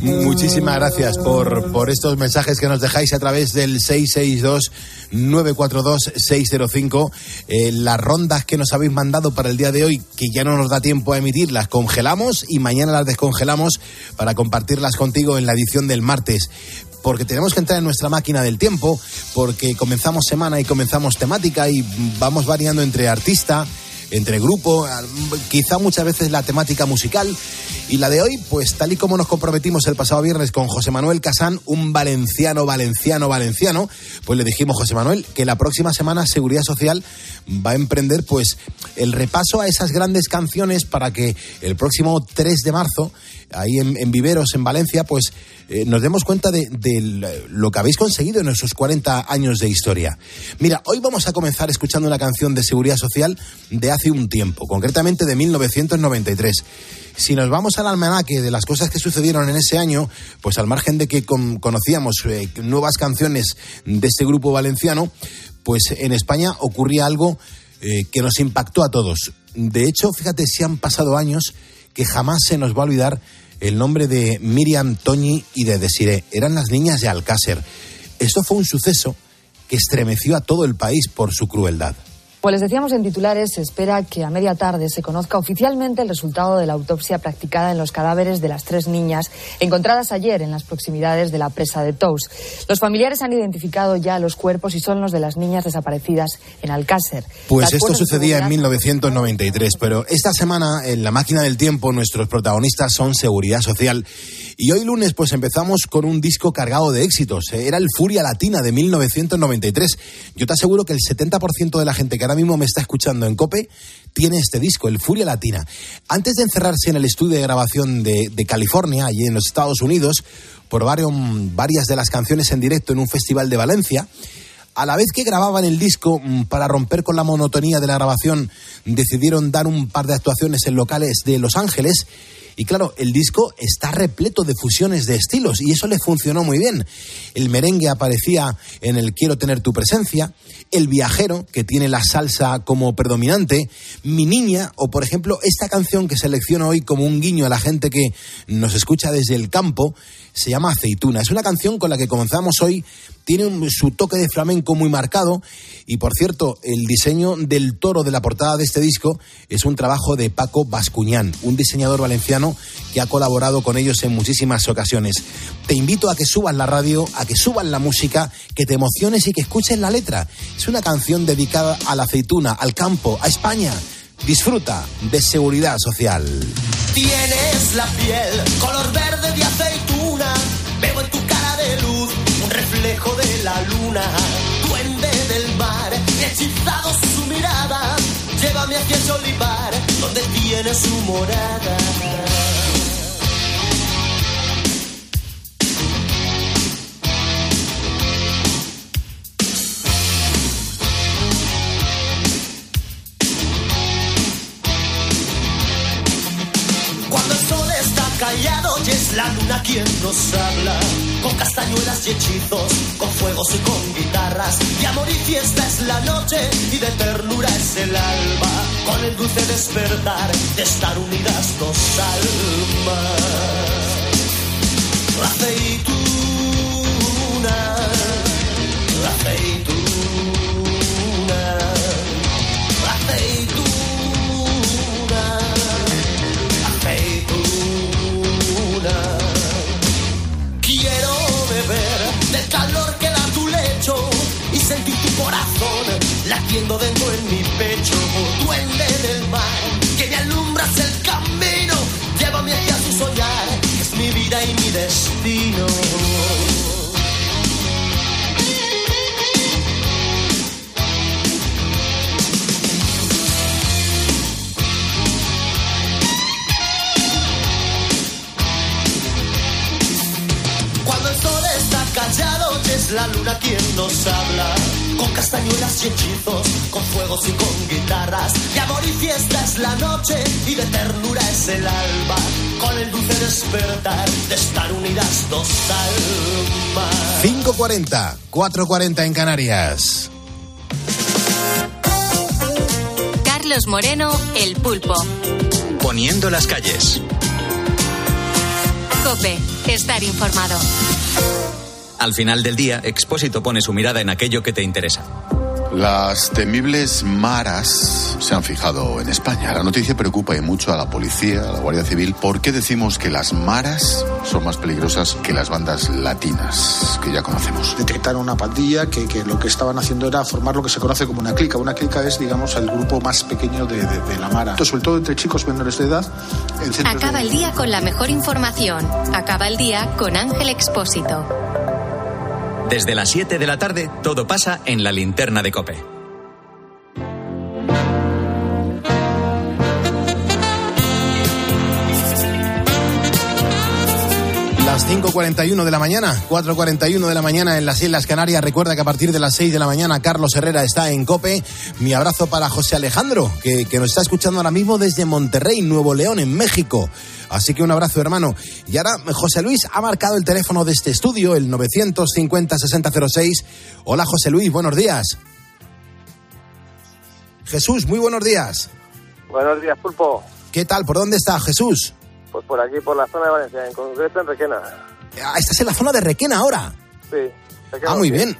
Muchísimas gracias por, por estos mensajes que nos dejáis a través del 662-942-605. Eh, las rondas que nos habéis mandado para el día de hoy, que ya no nos da tiempo a emitir, las congelamos y mañana las descongelamos para compartirlas contigo en la edición del martes. Porque tenemos que entrar en nuestra máquina del tiempo, porque comenzamos semana y comenzamos temática y vamos variando entre artista, entre grupo, al- quizá muchas veces la temática musical. Y la de hoy, pues tal y como nos comprometimos el pasado viernes con José Manuel Casán, un valenciano, valenciano, valenciano, pues le dijimos, José Manuel, que la próxima semana Seguridad Social va a emprender pues el repaso a esas grandes canciones para que el próximo 3 de marzo, ahí en, Viveros, en Valencia, pues eh, nos demos cuenta de, lo que habéis conseguido en esos 40 años de historia. Mira, hoy vamos a comenzar escuchando una canción de Seguridad Social de hace un tiempo, concretamente de 1993. Si nos vamos al almanaque de las cosas que sucedieron en ese año, pues al margen de que con- conocíamos eh, nuevas canciones de este grupo valenciano, pues en España ocurría algo eh, que nos impactó a todos. De hecho, fíjate, si han pasado años que jamás se nos va a olvidar el nombre de Miriam Toñi y de Desiré. Eran las niñas de Alcácer. Esto fue un suceso que estremeció a todo el país por su crueldad. Pues les decíamos en titulares, se espera que a media tarde se conozca oficialmente el resultado de la autopsia practicada en los cadáveres de las tres niñas encontradas ayer en las proximidades de la presa de Tous. Los familiares han identificado ya los cuerpos y son los de las niñas desaparecidas en Alcácer. Pues Las esto sucedía en seguridad- 1993, pero esta semana en la máquina del tiempo nuestros protagonistas son Seguridad Social y hoy lunes pues empezamos con un disco cargado de éxitos. Era el Furia Latina de 1993. Yo te aseguro que el 70% de la gente que ahora mismo me está escuchando en COPE tiene este disco, el Furia Latina. Antes de encerrarse en el estudio de grabación de, California, allí en los Estados Unidos, probaron varias de las canciones en directo en un festival de Valencia. A la vez que grababan el disco, mm, para romper con la monotonía de la grabación, decidieron dar un par de actuaciones en locales de Los Ángeles. Y claro, el disco está repleto de fusiones de estilos y eso le funcionó muy bien. El merengue aparecía en el Quiero tener tu presencia, el viajero, que tiene la salsa como predominante, Mi niña, o por ejemplo esta canción que selecciono hoy como un guiño a la gente que nos escucha desde el campo, se llama Aceituna. Es una canción con la que comenzamos hoy, tiene su toque de flamenco muy marcado y por cierto, el diseño del toro de la portada de este disco es un trabajo de Paco Bascuñán, un diseñador valenciano que ha colaborado con ellos en muchísimas ocasiones. Te invito a que subas la radio, a que subas la música, que te emociones y que escuches la letra. Es una canción dedicada a la aceituna, al campo, a España. Disfruta de seguridad social. Tienes la piel color verde de aceituna. Veo en tu cara de luz reflejo de la luna, duende del mar, hechizado su mirada, llévame hacia el olivar, donde tiene su morada. Cuando el sol está callado y es la luna quien nos habla con castañuelas y hechizos, con fuegos y con guitarras. De amor y fiesta es la noche y de ternura es el alba. Con el dulce despertar de estar unidas dos almas. La aceituna, la aceituna, latiendo dentro en mi pecho. Duende del mar, que me alumbras el camino, llévame hacia tu soñar, es mi vida y mi destino. Cuando el sol está callado es la luna quien nos habla Con castañuelas y hechizos, con fuegos y con guitarras De amor y fiesta es la noche y de ternura es el alba Con el dulce despertar de estar unidas dos almas 5.40, 4.40 en Canarias. Carlos Moreno, El Pulpo. Poniendo las calles. Cope, estar informado. Al final del día, Expósito pone su mirada en aquello que te interesa. Las temibles maras se han fijado en España. La noticia preocupa y mucho a la policía, a la Guardia Civil. ¿Por qué decimos que las maras son más peligrosas que las bandas latinas que ya conocemos? Detectaron una pandilla que, que lo que estaban haciendo era formar lo que se conoce como una clica. Una clica es, digamos, el grupo más pequeño de, de- de la mara. Entonces, sobre todo entre chicos menores de edad. En centros de- Acaba el día con la mejor información. Acaba el día con Ángel Expósito. Desde las 7 de la tarde, todo pasa en la linterna de Cope. 5.41 de la mañana, 4.41 de la mañana en las Islas Canarias. Recuerda que a partir de las 6 de la mañana Carlos Herrera está en Cope. Mi abrazo para José Alejandro, que, que nos está escuchando ahora mismo desde Monterrey, Nuevo León, en México. Así que un abrazo, hermano. Y ahora José Luis ha marcado el teléfono de este estudio, el 950-6006. Hola, José Luis, buenos días. Jesús, muy buenos días. Buenos días, Pulpo. ¿Qué tal? ¿Por dónde está Jesús? Pues por aquí, por la zona de Valencia, en concreto en Requena. Ah, estás en la zona de Requena ahora. Sí. Requena Ah, muy sí. bien.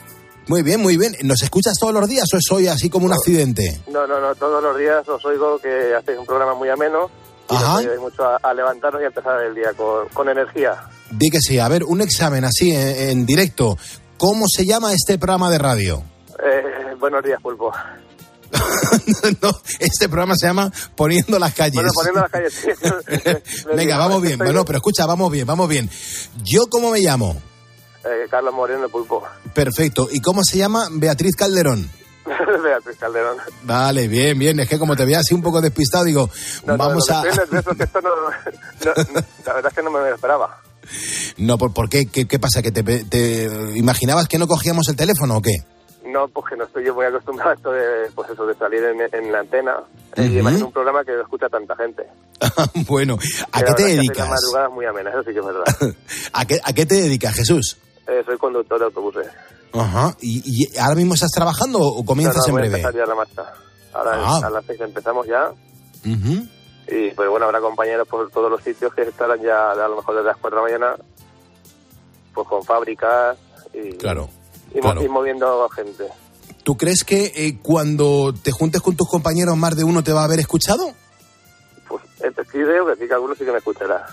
Muy bien, muy bien. ¿Nos escuchas todos los días o es hoy así como un accidente? No, no, no, todos los días os oigo que hacéis un programa muy ameno. Y Ajá. nos ayudáis mucho a, a levantarnos y a empezar el día con, con energía. Di que sí. A ver, un examen así en, en directo. ¿Cómo se llama este programa de radio? Eh, buenos días, Pulpo. no, este programa se llama Poniendo las calles. Bueno, poniendo las calles. sí. Venga, vamos bien. Bueno, pero escucha, vamos bien, vamos bien. ¿Yo cómo me llamo? Eh, Carlos Moreno, Pulpo. Perfecto. ¿Y cómo se llama? Beatriz Calderón. Beatriz Calderón. Vale, bien, bien. Es que como te veía así un poco despistado, digo, No, vamos a... que esto La verdad es que no me lo esperaba. No, ¿por, por qué? qué? qué pasa? ¿Que te, te imaginabas que no cogíamos el teléfono o qué? No, porque no estoy yo muy acostumbrado a esto de, pues eso, de salir en, en la antena eh, y Ujú. además en un programa que lo escucha tanta gente. bueno, ¿a qué te dedicas? Madrugada muy amena, eso sí que es verdad. ¿A qué, ¿A qué te dedicas, Jesús? Eh, soy conductor de autobuses. Ajá. ¿Y, y ahora mismo estás trabajando o comienzas No, no, en breve? ya la marcha. Ahora Ah. a las seis empezamos ya Ujú. y pues bueno, habrá compañeros por todos los sitios que estarán ya a lo mejor desde las cuatro de la mañana pues con fábricas y, Claro, y, claro. y moviendo gente. ¿Tú crees que eh, cuando te juntes con tus compañeros más de uno te va a haber escuchado? Pues eh, creo que sí, que algunos sí que me escuchará.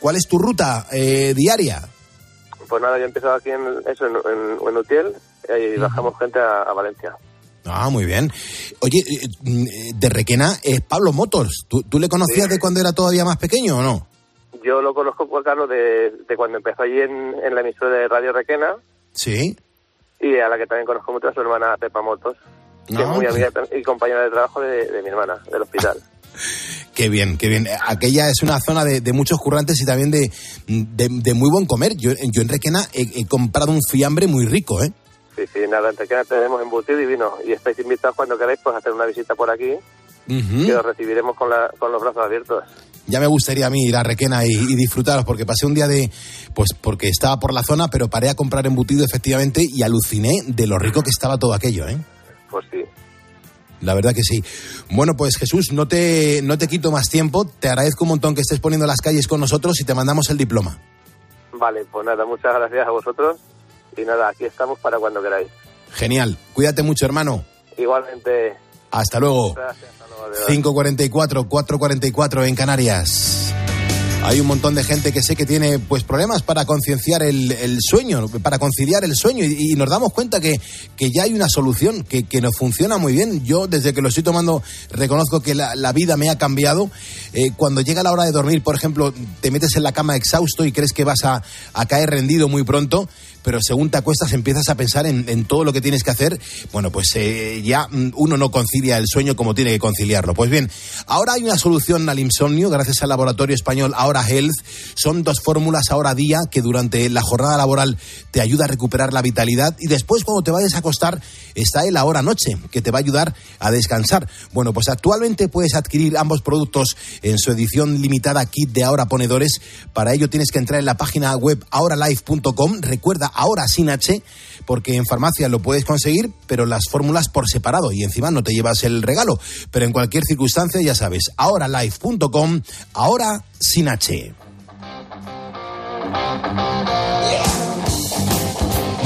¿Cuál es tu ruta eh, diaria? Pues nada, yo he empezado aquí en, eso, en, en, en Utiel y bajamos gente a, a Valencia. Ah, muy bien. Oye, eh, mm, de Requena es Pablo Motors. ¿Tú, tú le conocías de cuando era todavía más pequeño o no? Yo lo conozco, Juan Carlos, de, de cuando empezó allí en, en la emisora de Radio Requena Sí. y a la que también conozco mucho a su hermana Pepa Motos, que Ah, es muy pues- amiga y compañera de trabajo de, de mi hermana, del hospital. Qué bien, qué bien. Aquella es una zona de, de muchos currantes y también de, de, de muy buen comer. Yo, yo en Requena he, he comprado un fiambre muy rico, ¿eh? Sí, sí, nada, en Requena tenemos embutido y vino y estáis invitados cuando queráis pues a hacer una visita por aquí Ujú. que os recibiremos con, la, con los brazos abiertos. Ya me gustaría a mí ir a Requena y, y disfrutaros, porque pasé un día de. Pues porque estaba por la zona, pero paré a comprar embutido efectivamente y aluciné de lo rico que estaba todo aquello, ¿eh? Pues sí. La verdad que sí. Bueno, pues Jesús, no te, no te quito más tiempo. Te agradezco un montón que estés poniendo las calles con nosotros y te mandamos el diploma. Vale, pues nada, muchas gracias a vosotros. Y nada, aquí estamos para cuando queráis. Genial. Cuídate mucho, hermano. Igualmente. Hasta luego. Gracias. Luego, adiós. 544, 444 en Canarias. Hay un montón de gente que sé que tiene pues problemas para concienciar el, sueño, para conciliar el sueño y, nos damos cuenta que, que ya hay una solución que, que nos funciona muy bien. Yo desde que lo estoy tomando reconozco que la, la vida me ha cambiado. Eh, cuando llega la hora de dormir, por ejemplo, te metes en la cama exhausto y crees que vas a, a caer rendido muy pronto, pero según te acuestas empiezas a pensar en, todo lo que tienes que hacer. Bueno, pues eh, ya mm, uno no concilia el sueño como tiene que conciliarlo. Pues bien, ahora hay una solución al insomnio gracias al laboratorio español Ahora Health. Son dos fórmulas ahora día que durante la jornada laboral te ayuda a recuperar la vitalidad y después cuando te vayas a acostar está el Ahora Noche que te va a ayudar a descansar. Bueno, pues actualmente puedes adquirir ambos productos en su edición limitada kit de Ahora Ponedores. Para ello tienes que entrar en la página web ahoralife.com. Recuerda ahora sin H, porque en farmacia lo puedes conseguir, pero las fórmulas por separado y encima no te llevas el regalo. Pero en cualquier circunstancia, ya sabes, ahoralife.com, ahora sin H.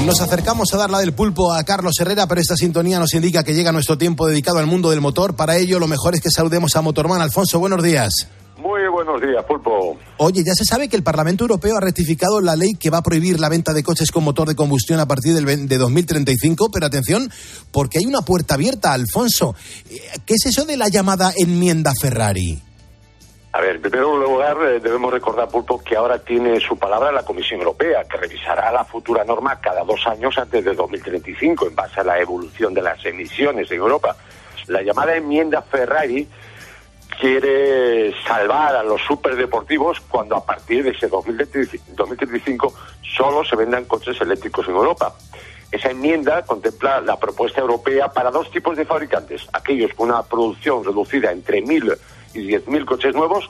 Nos acercamos a dar la del pulpo a Carlos Herrera, pero esta sintonía nos indica que llega nuestro tiempo dedicado al mundo del motor. Para ello, lo mejor es que saludemos a Motorman. Alfonso, buenos días. Muy buenos días, Pulpo. Oye, ya se sabe que el Parlamento Europeo ha rectificado la ley que va a prohibir la venta de coches con motor de combustión a partir del, de 2035, pero atención, porque hay una puerta abierta, Alfonso. Eh, ¿Qué es eso de la llamada enmienda Ferrari? A ver, en primer lugar, eh, debemos recordar, Pulpo, que ahora tiene su palabra la Comisión Europea, que revisará la futura norma cada dos años antes de 2035, en base a la evolución de las emisiones en Europa. La llamada enmienda Ferrari quiere salvar a los superdeportivos cuando a partir de ese 2035 solo se vendan coches eléctricos en Europa. Esa enmienda contempla la propuesta europea para dos tipos de fabricantes, aquellos con una producción reducida entre 1.000 y 10.000 coches nuevos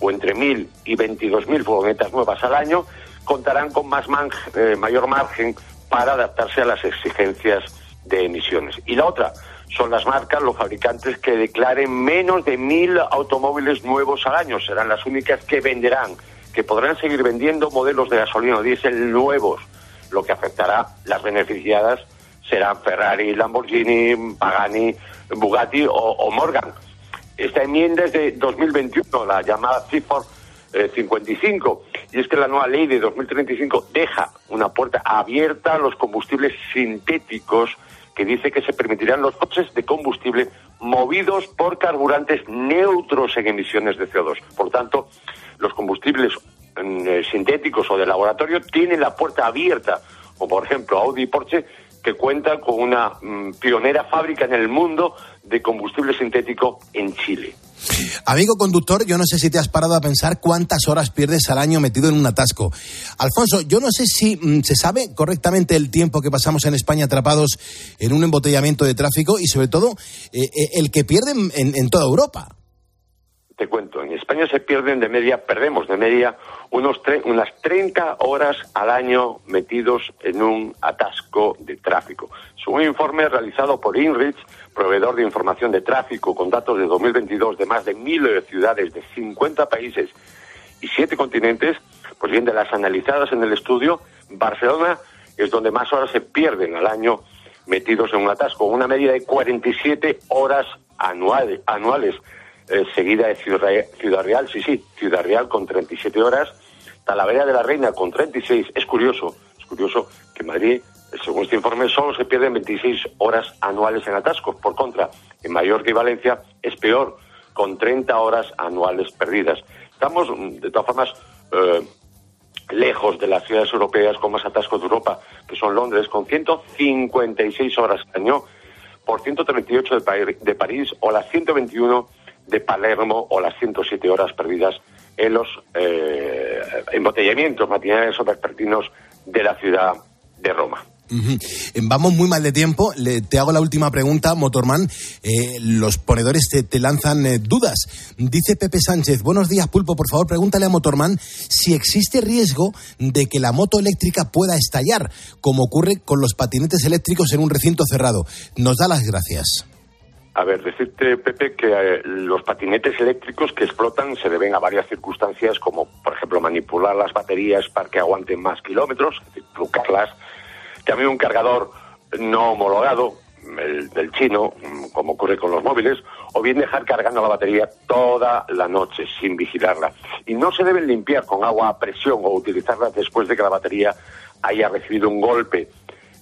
o entre 1.000 y 22.000 furgonetas nuevas al año, contarán con más man- eh, mayor margen para adaptarse a las exigencias de emisiones. Y la otra son las marcas, los fabricantes que declaren menos de 1.000 automóviles nuevos al año. Serán las únicas que venderán, que podrán seguir vendiendo modelos de gasolina o diésel nuevos. Lo que afectará las beneficiadas serán Ferrari, Lamborghini, Pagani, Bugatti o, Morgan. Esta enmienda es de 2021, la llamada CIFOR eh, 55, y es que la nueva ley de 2035 deja una puerta abierta a los combustibles sintéticos que dice que se permitirán los coches de combustible movidos por carburantes neutros en emisiones de CO2. Por tanto, los combustibles mm, eh, sintéticos o de laboratorio tienen la puerta abierta, como por ejemplo Audi y Porsche, que cuentan con una mm, pionera fábrica en el mundo de combustible sintético en Chile. Amigo conductor, yo no sé si te has parado a pensar cuántas horas pierdes al año metido en un atasco. Alfonso, yo no sé si mm, se sabe correctamente el tiempo que pasamos en España atrapados en un embotellamiento de tráfico y sobre todo eh, eh, el que pierden en, en toda Europa. Te cuento, en España se pierden de media, perdemos de media unos tre- unas 30 horas al año metidos en un atasco de tráfico. Según un informe realizado por INRICH, proveedor de información de tráfico con datos de 2022 de más de mil ciudades de 50 países y siete continentes, pues bien, de las analizadas en el estudio, Barcelona es donde más horas se pierden al año metidos en un atasco, una media de 47 horas anuales, anuales eh, seguida de Ciudad, Ciudad Real, sí, sí, Ciudad Real con 37 horas, Talavera de la Reina con 36. Es curioso, es curioso que Madrid, según este informe, solo se pierden 26 horas anuales en atascos. Por contra, en Mallorca y Valencia es peor, con 30 horas anuales perdidas. Estamos, mm, de todas formas, eh, lejos de las ciudades europeas con más atascos de Europa, que son Londres, con 156 horas al año, por 138 de, Pari- de París o las 121 de Palermo o las 107 horas perdidas en los eh, embotellamientos matinales o vespertinos de la ciudad de Roma. Eh, Vamos muy mal de tiempo. Le- te hago la última pregunta, Motorman. Eh, los ponedores te, te lanzan dudas. Dice Pepe Sánchez, buenos días, Pulpo. Por favor, pregúntale a Motorman si existe riesgo de que la moto eléctrica pueda estallar, como ocurre con los patinetes eléctricos en un recinto cerrado. Nos da las gracias. A ver, decirte, Pepe, que eh, los patinetes eléctricos que explotan se deben a varias circunstancias, como, por ejemplo, manipular las baterías para que aguanten más kilómetros, es decir, trucarlas. También un cargador no homologado, el del chino, mm, como ocurre con los móviles, o bien dejar cargando la batería toda la noche sin vigilarla. Y no se deben limpiar con agua a presión o utilizarlas después de que la batería haya recibido un golpe.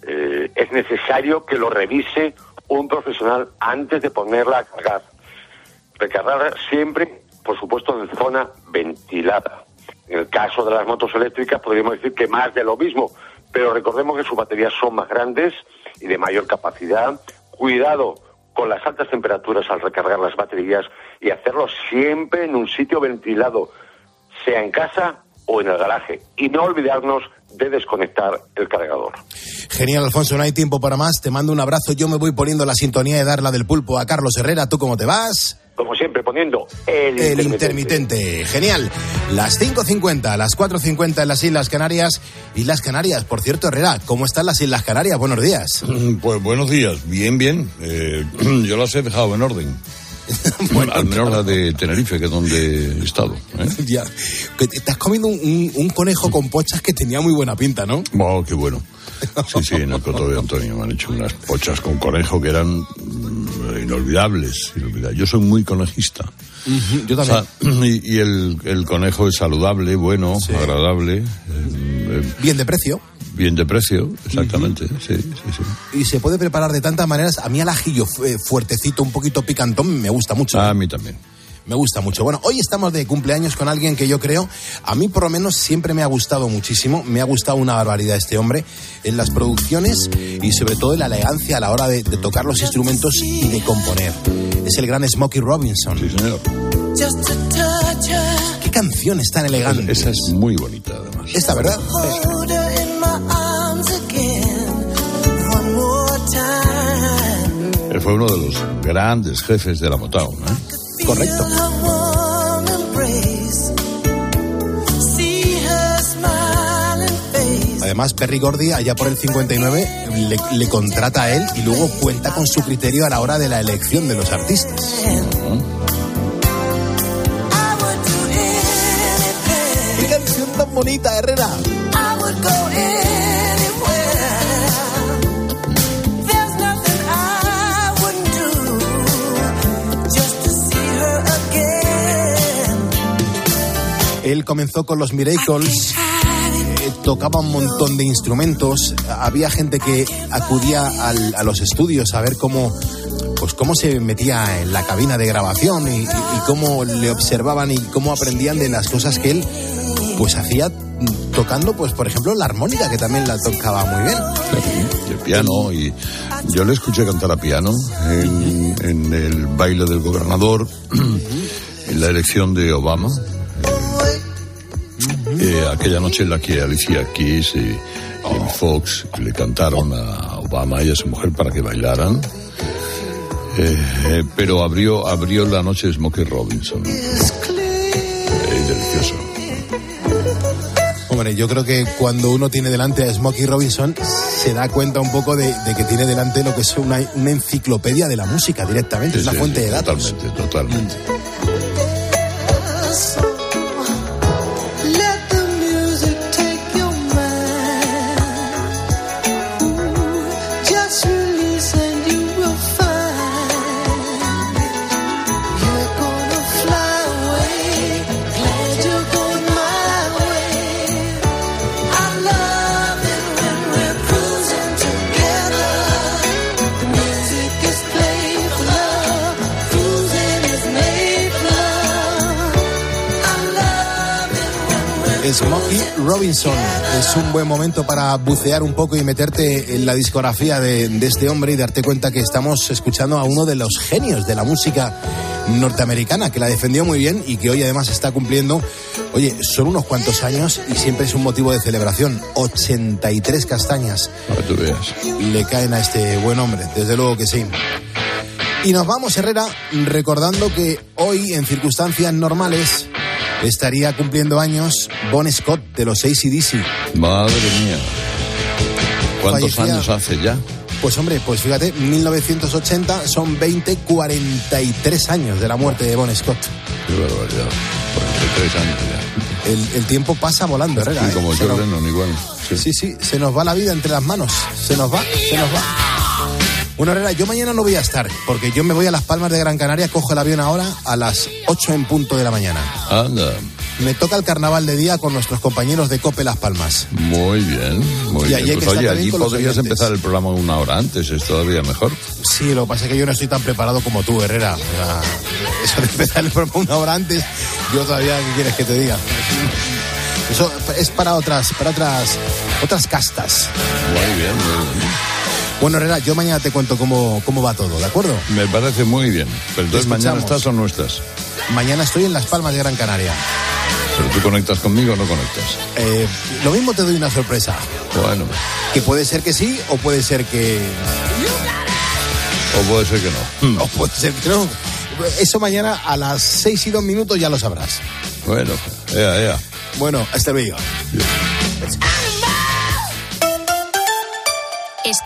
Eh, es necesario que lo revise un profesional antes de ponerla a cargar. Recargarla siempre, por supuesto, en zona ventilada. En el caso de las motos eléctricas podríamos decir que más de lo mismo, pero recordemos que sus baterías son más grandes y de mayor capacidad. Cuidado con las altas temperaturas al recargar las baterías y hacerlo siempre en un sitio ventilado, sea en casa o en el garaje. Y no olvidarnos de desconectar el cargador. Genial, Alfonso, no hay tiempo para más. Te mando un abrazo. Yo me voy poniendo la sintonía de darla del pulpo a Carlos Herrera. ¿Tú cómo te vas? Como siempre, poniendo el, El intermitente. Genial. Las 5.50, las 4.50 en las Islas Canarias. Islas Canarias, por cierto, Herrera, ¿cómo están las Islas Canarias? Buenos días. Pues buenos días, bien, bien. Eh, yo las he dejado en orden. Al menos la de Tenerife, que es donde he estado. ¿eh? Ya. Has comido un, conejo con pochas que tenía muy buena pinta, ¿no? Oh, qué bueno. Sí, sí, en el Coto de Antonio me han hecho unas pochas con conejo que eran mm, inolvidables. inolvidables. Yo soy muy conejista. Yo O sea, y y el, el conejo es saludable, bueno, agradable, eh, eh, Bien de precio. Bien de precio, exactamente. Sí, sí, sí. Y se puede preparar de tantas maneras. A mí el ajillo eh, fuertecito, un poquito picantón, me gusta mucho. A mí también. Me gusta mucho. Bueno, hoy estamos de cumpleaños con alguien que yo creo, a mí por lo menos siempre me ha gustado muchísimo, me ha gustado una barbaridad este hombre en las producciones y sobre todo en la elegancia a la hora de, de tocar los instrumentos y de componer. Es el gran Smokey Robinson. Sí, señor. Qué canción tan elegante. Esa es muy bonita, además. Esta, ¿verdad? Fue uno de los grandes jefes de la Motown, ¿eh? Correcto. Además, Perry Gordy, allá por el 59, le, le contrata a él y luego cuenta con su criterio a la hora de la elección de los artistas. ¡Qué canción tan bonita, Herrera! Él comenzó con los Miracles, tocaba un montón de instrumentos, había gente que acudía a los estudios a ver cómo, pues cómo se metía en la cabina de grabación y, y- cómo le observaban y cómo aprendían de las cosas que él pues hacía mm, tocando, pues por ejemplo, la armónica, que también la tocaba muy bien. de piano y yo le escuché cantar a piano en el baile del gobernador en la elección de Obama Eh, aquella noche en la que Alicia Keys y Jamie Foxx le cantaron a Obama y a su mujer para que bailaran Eh, pero abrió abrió la noche Smokey Robinson. Eh, delicioso. Hombre, yo creo que cuando uno tiene delante a Smokey Robinson, se da cuenta un poco de, de que tiene delante lo que es una, una enciclopedia de la música directamente, es la Sí, fuente sí, de datos. totalmente totalmente Robinson. Es un buen momento para bucear un poco y meterte en la discografía de, de, este hombre y darte cuenta que estamos escuchando a uno de los genios de la música norteamericana, que la defendió muy bien y que hoy además está cumpliendo, oye, son unos cuantos años y siempre es un motivo de celebración. 83 castañas le caen a este buen hombre, desde luego que sí. Y nos vamos, Herrera, recordando que hoy, en circunstancias normales, estaría cumpliendo años Bon Scott de los ACDC. Madre mía. ¿Cuántos Fallecía, años hace ya? Pues hombre, pues fíjate, 1980 son 20, 43 años de la muerte de Bon Scott. Qué barbaridad. 43 años ya. El, el tiempo pasa volando, Herrera. Sí, como ¿eh? Igual. Sí. sí, sí, se nos va la vida entre las manos. Se nos va, se nos va. Bueno, Herrera, yo mañana no voy a estar, porque yo me voy a Las Palmas de Gran Canaria, cojo el avión ahora a las 8 en punto de la mañana. Anda. Me toca el carnaval de día con nuestros compañeros de Cope Las Palmas. Muy bien, muy Y bien. Pues oye, allí podrías empezar el programa una hora antes, es todavía mejor. Sí, lo que pasa es que yo no estoy tan preparado como tú, Herrera. Eso de empezar el programa una hora antes, yo todavía, ¿qué quieres que te diga? Eso es para otras, para otras, otras castas. Muy bien, muy bien. Bueno, Herrera, yo mañana te cuento cómo, cómo va todo, ¿de acuerdo? Me parece muy bien. Pero entonces mañana estás o no estás. Mañana estoy en Las Palmas de Gran Canaria. Pero tú conectas conmigo o no conectas. Eh, lo mismo te doy una sorpresa. Bueno, Que puede ser que sí o puede ser que. o puede ser que no. O puede ser que no. Eso mañana a las 6 y 2 minutos ya lo sabrás. Bueno, ea, ea. Bueno, hasta luego.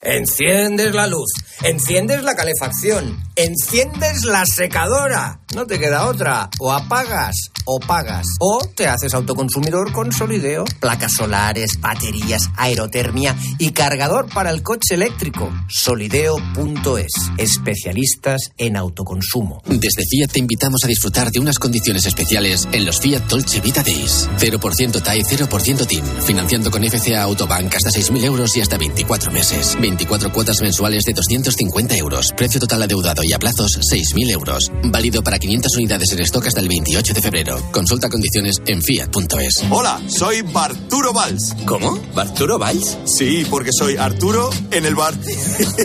Enciendes la luz, enciendes la calefacción, enciendes la secadora. No te queda otra. O apagas o pagas. O te haces autoconsumidor con Solideo. Placas solares, baterías, aerotermia y cargador para el coche eléctrico. Solideo.es. Especialistas en autoconsumo. Desde Fiat te invitamos a disfrutar de unas condiciones especiales en los Fiat Dolce Vita Days. 0% TAE, 0% TIN. Financiando con FCA Autobank hasta 6.000 euros y hasta 24 meses. 24 cuotas mensuales de 250 euros. Precio total adeudado y a plazos 6.000 euros. Válido para 500 unidades en stock hasta el 28 de febrero. Consulta condiciones en fiat.es. Hola, soy Barturo Valls. ¿Cómo? ¿Barturo Valls? Sí, porque soy Arturo en el bar.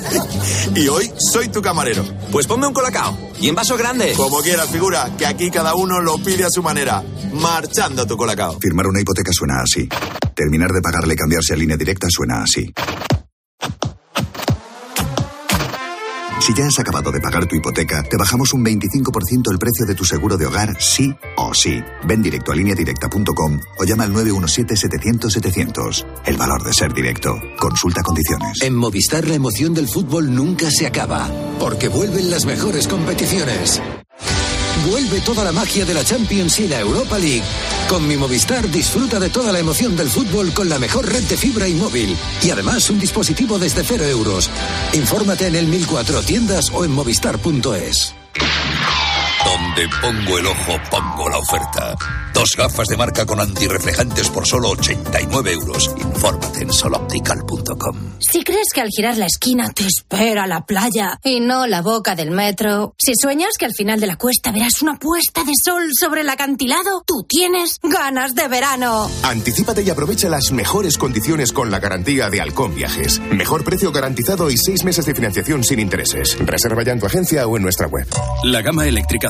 y hoy soy tu camarero. Pues ponme un colacao. Y en vaso grande. Como quieras, figura, que aquí cada uno lo pide a su manera. Marchando tu colacao. Firmar una hipoteca suena así. Terminar de pagarle y cambiarse a línea directa suena así. Si ya has acabado de pagar tu hipoteca, te bajamos un 25% el precio de tu seguro de hogar, sí o sí. Ven directo a lineadirecta.com o llama al 917-700-700. El valor de ser directo. Consulta condiciones. En Movistar la emoción del fútbol nunca se acaba, porque vuelven las mejores competiciones. Vuelve toda la magia de la Champions y la Europa League. Con mi Movistar disfruta de toda la emoción del fútbol con la mejor red de fibra y móvil. Y además un dispositivo desde cero euros. Infórmate en el 1004 tiendas o en movistar.es. Donde pongo el ojo, pongo la oferta. Dos gafas de marca con antirreflejantes por solo 89 euros. Infórmate en soloptical.com. Si crees que al girar la esquina te espera la playa y no la boca del metro, si sueñas que al final de la cuesta verás una puesta de sol sobre el acantilado, tú tienes ganas de verano. Anticípate y aprovecha las mejores condiciones con la garantía de Halcón Viajes. Mejor precio garantizado y seis meses de financiación sin intereses. Reserva ya en tu agencia o en nuestra web. La gama eléctrica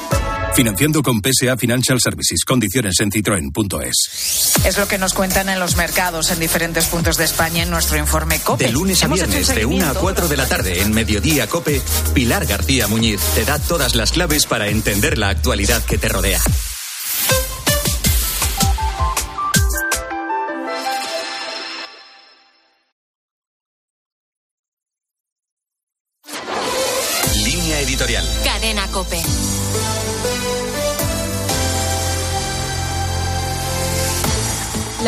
Financiando con PSA Financial Services. Condiciones en citroen.es. Es lo que nos cuentan en los mercados en diferentes puntos de España en nuestro informe COPE. De lunes a un viernes, de 1 a seguimiento. 4 de la tarde, en Mediodía Cope, Pilar García Muñiz te da todas las claves para entender la actualidad que te rodea. Línea editorial. Cadena Cope.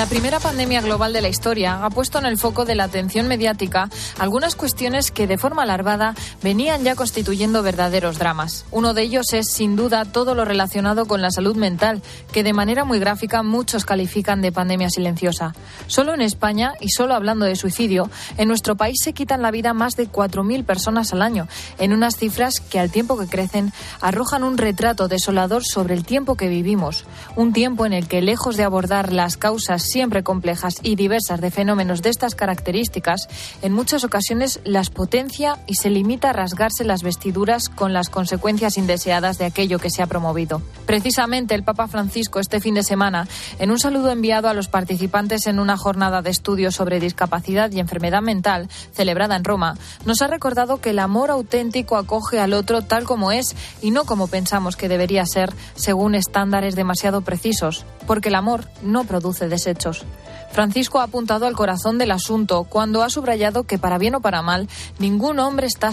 La primera pandemia global de la historia ha puesto en el foco de la atención mediática algunas cuestiones que de forma alarvada venían ya constituyendo verdaderos dramas. Uno de ellos es, sin duda, todo lo relacionado con la salud mental, que de manera muy gráfica muchos califican de pandemia silenciosa. Solo en España, y solo hablando de suicidio, en nuestro país se quitan la vida más de 4.000 personas al año, en unas cifras que al tiempo que crecen arrojan un retrato desolador sobre el tiempo que vivimos, un tiempo en el que, lejos de abordar las causas siempre complejas y diversas de fenómenos de estas características, en muchas ocasiones las potencia y se limita a rasgarse las vestiduras con las consecuencias indeseadas de aquello que se ha promovido. Precisamente el Papa Francisco este fin de semana, en un saludo enviado a los participantes en una jornada de estudios sobre discapacidad y enfermedad mental celebrada en Roma, nos ha recordado que el amor auténtico acoge al otro tal como es y no como pensamos que debería ser según estándares demasiado precisos, porque el amor no produce deseo hechos. Francisco ha apuntado al corazón del asunto cuando ha subrayado que para bien o para mal, ningún hombre está